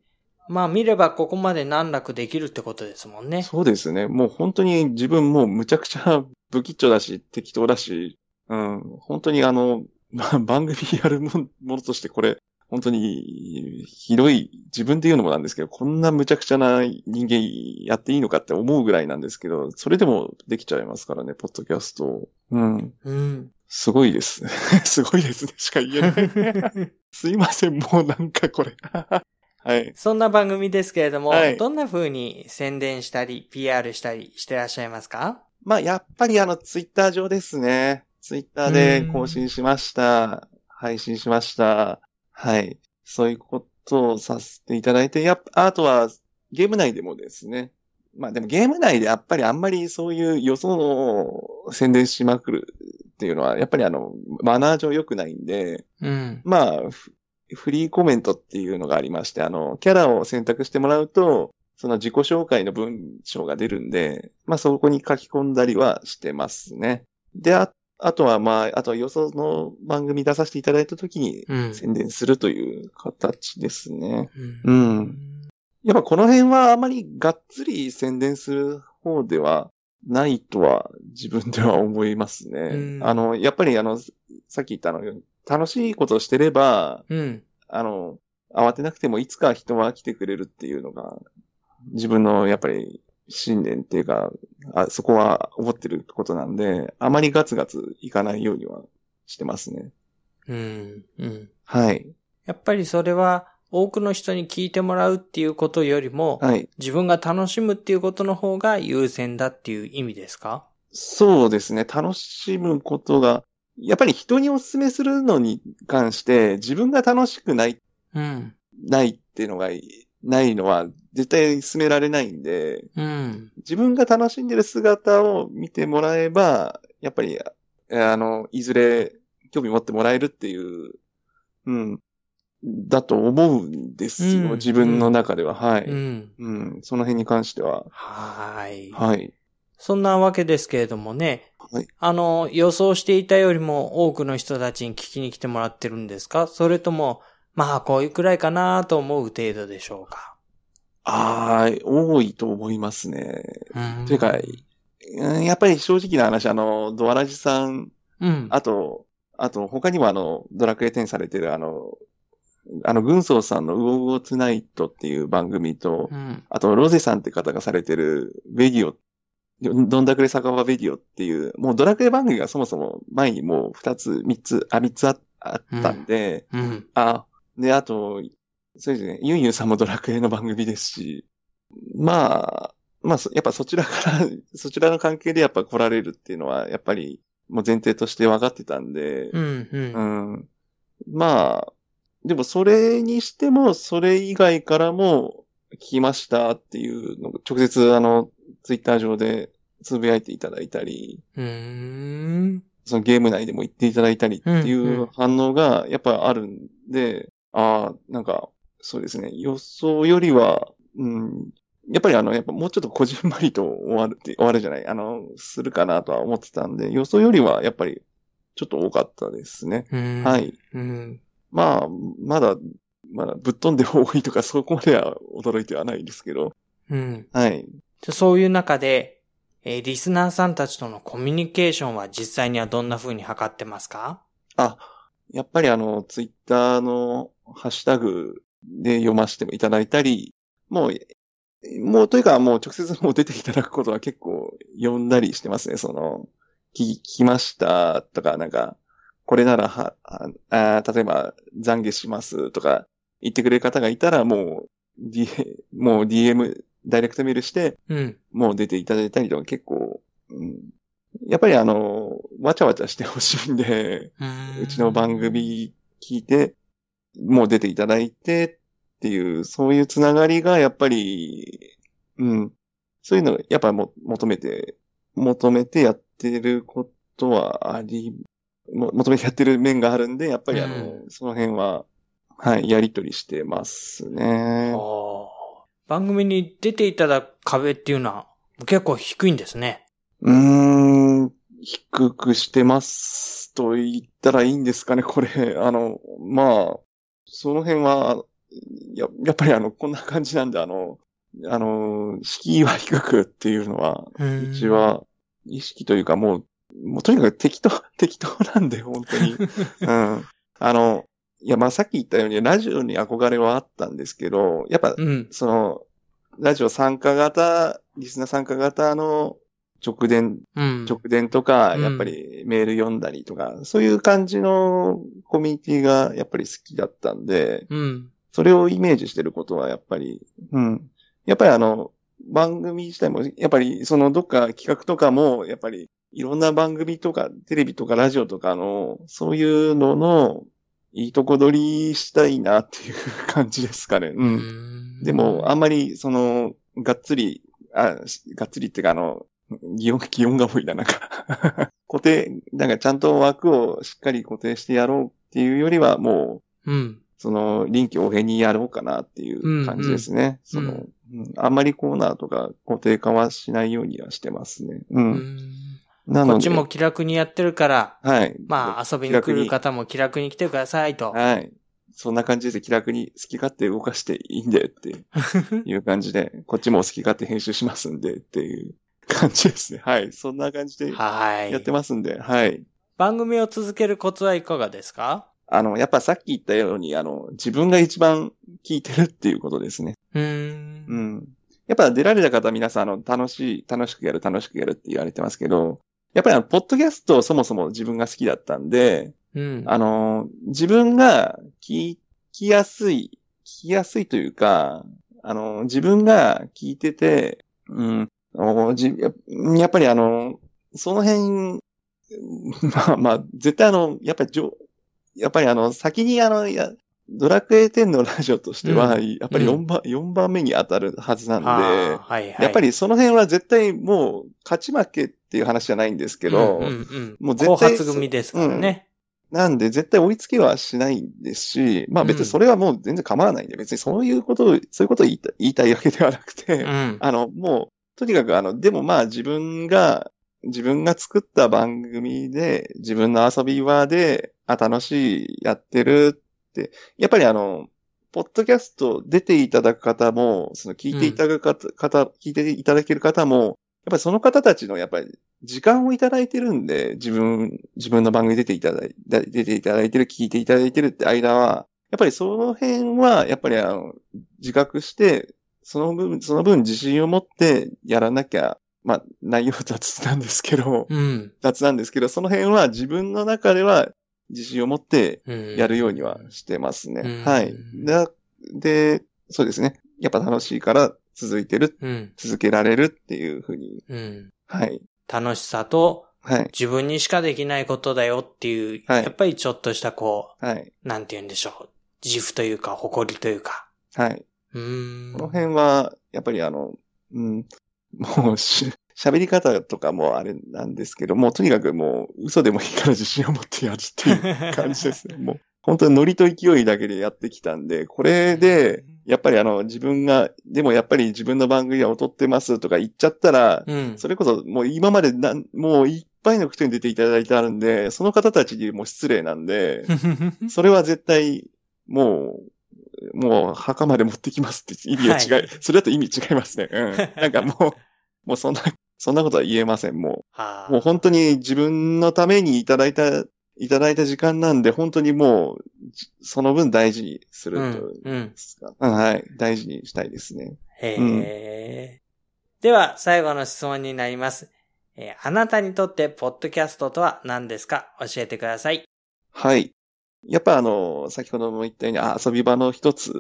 まあ見ればここまで難なくできるってことですもんね。そうですね。もう本当に自分もうむちゃくちゃ不吉祥だし、適当だし、うん。本当にあの、まあ、番組やるものとしてこれ、本当に、ひどい、自分で言うのもなんですけど、こんな無茶苦茶な人間やっていいのかって思うぐらいなんですけど、それでもできちゃいますからね、ポッドキャスト。うん。うん。すごいです。すごいですね、しか言えない。すいません、もうなんかこれ。はい。そんな番組ですけれども、はいどんな風に宣伝したり、PR したりしてらっしゃいますか？まあ、やっぱりあの、ツイッター上ですね。ツイッターで更新しました。配信しました。はい。そういうことをさせていただいて、やっぱ、あとは、ゲーム内でもですね。まあでもゲーム内でやっぱりあんまりそういう予想の宣伝しまくるっていうのは、やっぱりあの、マナー上良くないんで、うん。まあ、フフリーコメントっていうのがありまして、あの、キャラを選択してもらうと、その自己紹介の文章が出るんで、まあそこに書き込んだりはしてますね。で、ああとはまあ、あとは予想の番組出させていただいたときにうん。宣伝するという形ですね。ううんん。やっぱこの辺はあまりがっつり宣伝する方ではないとは自分では思いますね。うんあの、やっぱりあの、さっき言ったあの、楽しいことをしてれば、うん。あの、慌てなくてもいつか人は来てくれるっていうのが、自分のやっぱり信念っていうか、あそこは思ってることなんで、あまりガツガツいかないようにはしてますね。うん。うん。はい。やっぱりそれは、多くの人に聞いてもらうっていうことよりも、はい。自分が楽しむっていうことの方が優先だっていう意味ですか？そうですね。楽しむことが、やっぱり人にお勧めするのに関して、自分が楽しくない、うん。ないっていうのが、ないのは、絶対進められないんで、うん。自分が楽しんでる姿を見てもらえば、やっぱり、えあの、いずれ興味持ってもらえるっていう、うん、だと思うんですよ。うん自分の中では。はい。ううん、ん。その辺に関しては。はーい。はい。そんなわけですけれどもね。はいあの、予想していたよりも多くの人たちに聞きに来てもらってるんですか？それとも、まあ、こういうくらいかなと思う程度でしょうか？ああ、多いと思いますね。うんというか、うんやっぱり正直な話、あの、ドアラジさん、うん。あと、あと、他にもあの、ドラクエ10されてるあの、あの、軍曹さんのウォーウォーツナイトっていう番組と、うん。あと、ロゼさんって方がされてる、ベディオ、どんだくれ酒場ベディオっていう、もうドラクエ番組がそもそも前にもう二つ、三つ、あ、三つああったんで、うん。あ、で、あと、そうですね、ユンユンさんもドラクエの番組ですし、まあ、まあ、そやっぱそちらから、そちらの関係でやっぱ来られるっていうのは、やっぱり、もう前提として分かってたんで、うん。う。うんん。まあ、でもそれにしても、それ以外からも聞きましたっていうのを直接あの、ツイッター上でつぶやいていただいたり、うーん。そのゲーム内でも言っていただいたりっていうんううん反応がやっぱあるんで、ああ、なんか、そうですね、予想よりは、うん、やっぱりあの、やっぱもうちょっとこじんまりと終わるって、終わるじゃない、あの、するかなとは思ってたんで、予想よりはやっぱりちょっと多かったですね。うん。はい。うん。まあ、まだ、まだぶっ飛んで多いとかそこまでは驚いてはないですけど、うん。はい。そういう中で、えーリスナーさんたちとのコミュニケーションは実際にはどんな風に測ってますか？あ、やっぱりあの、ツイッターのハッシュタグで読ませていただいたり、もう、もうというかもう直接もう出ていただくことは結構読んだりしてますね。その、聞きましたとか、なんか、これならは、あ例えば懺悔しますとか言ってくれる方がいたらもう、D、もう DM、ダイレクトメールして、うん。もう出ていただいたりとか結構、うん、やっぱりあの、わちゃわちゃしてほしいんで、うちの番組聞いて、もう出ていただいてっていう、そういうつながりがやっぱり、うん、そういうのやっぱも求めて、求めてやってることはあり、も求めてやってる面があるんで、やっぱりあの、うその辺は、はい、やりとりしてますね。おー番組に出ていただく壁っていうのは結構低いんですね。うーん、低くしてますと言ったらいいんですかね、これ。あの、まあ、その辺は、ややっぱりあの、こんな感じなんで、あの、あの、敷居は低くっていうのは、ううち。は、意識というかもう、もうとにかく適当、適当なんで、本当に。うん。あの、いや、まあさっき言ったように、ラジオに憧れはあったんですけど、やっぱ、うん。その、ラジオ参加型、リスナー参加型の直伝、うん。直伝とか、うんやっぱりメール読んだりとか、そういう感じのコミュニティがやっぱり好きだったんで、うん。それをイメージしてることはやっぱり、うん。やっぱりあの、番組自体も、やっぱりそのどっか企画とかも、やっぱりいろんな番組とか、テレビとかラジオとかの、そういうのの、いいとこ取りしたいなっていう感じですかね。う。うんんでも、あんまり、その、がっつり、あ、がっつりっていうか、あの、擬音、擬音が多いな、なんか。固定、なんかちゃんと枠をしっかり固定してやろうっていうよりは、もう、うん。その、臨機応変にやろうかなっていう感じですね。その、うんあんまりコーナーとか固定化はしないようにはしてますね。う。うんんなので、こっちも気楽にやってるから、はい。まあ遊びに来る方も気楽に来てくださいと。はい。そんな感じで気楽に好き勝手動かしていいんでって いう感じで、こっちも好き勝手編集しますんでっていう感じですね。はい。そんな感じではい。やってますんで、はい。番組を続けるコツはいかがですか？あの、やっぱさっき言ったように、あの、自分が一番聞いてるっていうことですね。うー。うんん。やっぱ出られた方皆さん、あの、楽しい、楽しくやる、楽しくやるって言われてますけど、やっぱりあの、ポッドキャストそもそも自分が好きだったんで、うん。あの、自分が聞きやすい、聞きやすいというか、あの、自分が聞いてて、うん、おじややっぱりあの、その辺、まあまあ、絶対あの、やっぱりじょ、やっぱりあの、先にあの、やドラクエ10のラジオとしては、うんやっぱり4番、四番目に当たるはずなんで、はいはい。やっぱりその辺は絶対もう勝ち負けっていう話じゃないんですけど、うんうんうん、もう絶対後発組ですからね。なんで絶対追いつけはしないですし、まあ別にそれはもう全然構わないんで、別にそういうことを、そういうことを言いたい言いたいわけではなくて、うん。あの、もう、とにかくあの、でもまあ自分が、自分が作った番組で、自分の遊び場で、あ、楽しい、やってるやっぱりあの、ポッドキャスト出ていただく方も、その聞いていただく方、方聞いていただける方も、やっぱりその方たちのやっぱり時間をいただいてるんで、自分、自分の番組出ていただい出ていただいてる、聞いていただいてるって間は、やっぱりその辺は、やっぱりあの、自覚して、その分、その分自信を持ってやらなきゃ、まあ、内容雑なんですけど、うん。雑なんですけど、その辺は自分の中では自信を持ってうん。やるようにはしてますね。うんはい。だで、そうですね。やっぱ楽しいから続いてる、うん。続けられるっていうふうに。うん。はい。楽しさとはい。自分にしかできないことだよっていう、はいやっぱりちょっとしたこはい。う、なんて言うんでしょう。自負というか、誇りというか。はい。うーん。この辺は、やっぱりあの、うん、もうし、喋り方とかもあれなんですけど、もうとにかくもう嘘でもいいから自信を持ってやるっていう感じですね。もう 本当にノリと勢いだけでやってきたんで、これで、やっぱりあの自分が、でもやっぱり自分の番組は劣ってますとか言っちゃったら、うん。それこそもう今までなん、もういっぱいの人に出ていただいてあるんで、その方たちにも失礼なんで、それは絶対、もう、もう墓まで持ってきますって意味が違い、はいそれだと意味違いますね。うん。なんかもう、もうそんな、そんなことは言えません、もう。はあもう本当に自分のためにいただいた、いただいた時間なんで、本当にもう、じその分大事にするというんうんですか、うんはい。大事にしたいですね。へうんえ。では、最後の質問になります。えーあなたにとって、ポッドキャストとは何ですか？教えてください。はい。やっぱあの、先ほども言ったように、あ遊び場の一つ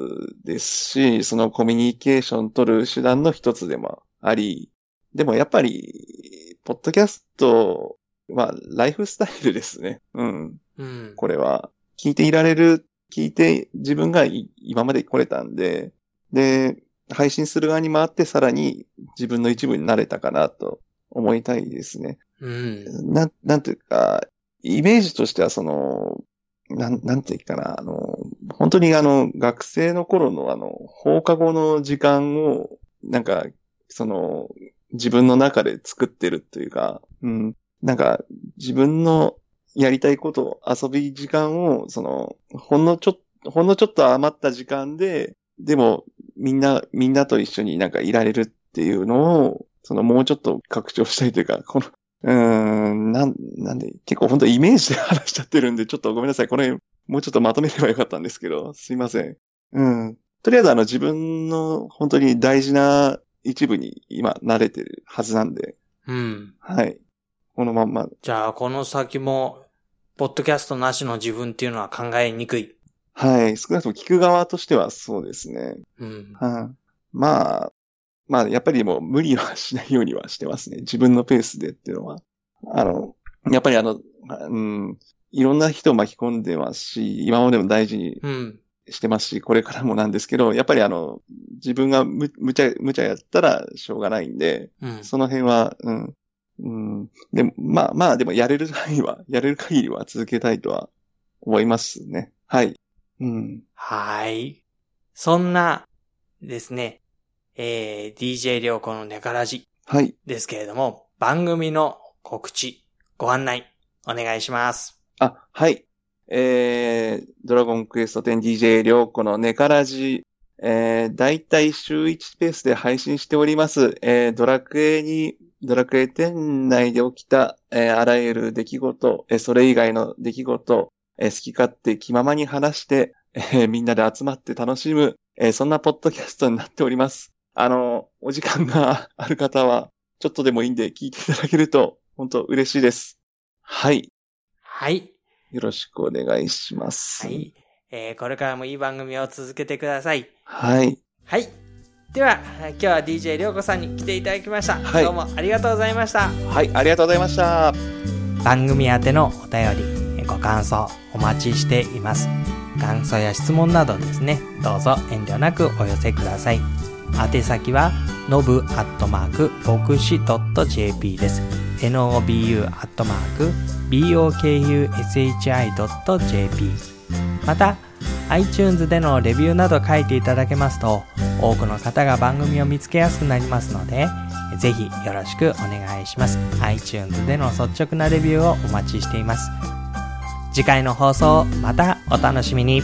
ですし、そのコミュニケーション取る手段の一つでもあり、でもやっぱり、ポッドキャストはライフスタイルですね。うん。うん。これは。聞いていられる、聞いて自分がい今まで来れたんで、で、配信する側に回ってさらに自分の一部になれたかなと思いたいですね。うん。なん、なんていうか、イメージとしてはその、なん、なんていうかな、あの、本当にあの、学生の頃のあの、放課後の時間を、なんか、その、自分の中で作ってるというか、うん、なんか、自分のやりたいこと、遊び時間を、その、ほんのちょっと、ほんのちょっと余った時間で、でも、みんな、みんなと一緒になんかいられるっていうのを、その、もうちょっと拡張したいというか、この、うーん、なん、なんで、結構本当イメージで話しちゃってるんで、ちょっとごめんなさい。これ、もうちょっとまとめればよかったんですけど、すいません。うん。とりあえずあの自分の本当に大事な一部に今慣れてるはずなんで、うん。はい。このまんま、じゃあ、この先も、ポッドキャストなしの自分っていうのは考えにくい。はい。少なくとも聞く側としてはそうですね。うん。はい。まあ、まあ、やっぱりもう無理はしないようにはしてますね。自分のペースでっていうのは。あの、やっぱりあの、うん、いろんな人を巻き込んでますし、今までも大事にうん。してますし、これからもなんですけど、やっぱりあの、自分がむ、むちゃ、むちゃやったらしょうがないんで、うん。その辺は、うん、うん、でも、まあまあ、でもやれる範囲は、やれる限りは続けたいとは思いますね。はい。うん。はい。そんな、ですね、えー、DJ りょうこのネカラジはい。ですけれども、番組の告知、ご案内、お願いします。あ、はい。えー、ドラゴンクエスト 10DJ りょうこのネカラジ、えー、だいたい週1ペースで配信しております。えー、ドラクエに、ドラクエ10内で起きた、えー、あらゆる出来事、えー、それ以外の出来事、えー、好き勝手気ままに話して、えー、みんなで集まって楽しむ、えー、そんなポッドキャストになっております。あの、お時間がある方は、ちょっとでもいいんで聞いていただけると、本当嬉しいです。はい。はい。よろしくお願いします。は。い。えー、これからもいい番組を続けてください。はい。はい。では、今日は DJ りょうこさんに来ていただきました。はいどうもありがとうございました。はい、ありがとうございました。番組宛てのお便り、ご感想お待ちしています。感想や質問などですね、どうぞ遠慮なくお寄せください。宛先は、のぶアットマーク、牧師 .jp です。nobu.bokushi.jp また、iTunes でのレビューなど書いていただけますと、多くの方が番組を見つけやすくなりますので、ぜひよろしくお願いします。iTunes での率直なレビューをお待ちしています。次回の放送、またお楽しみに。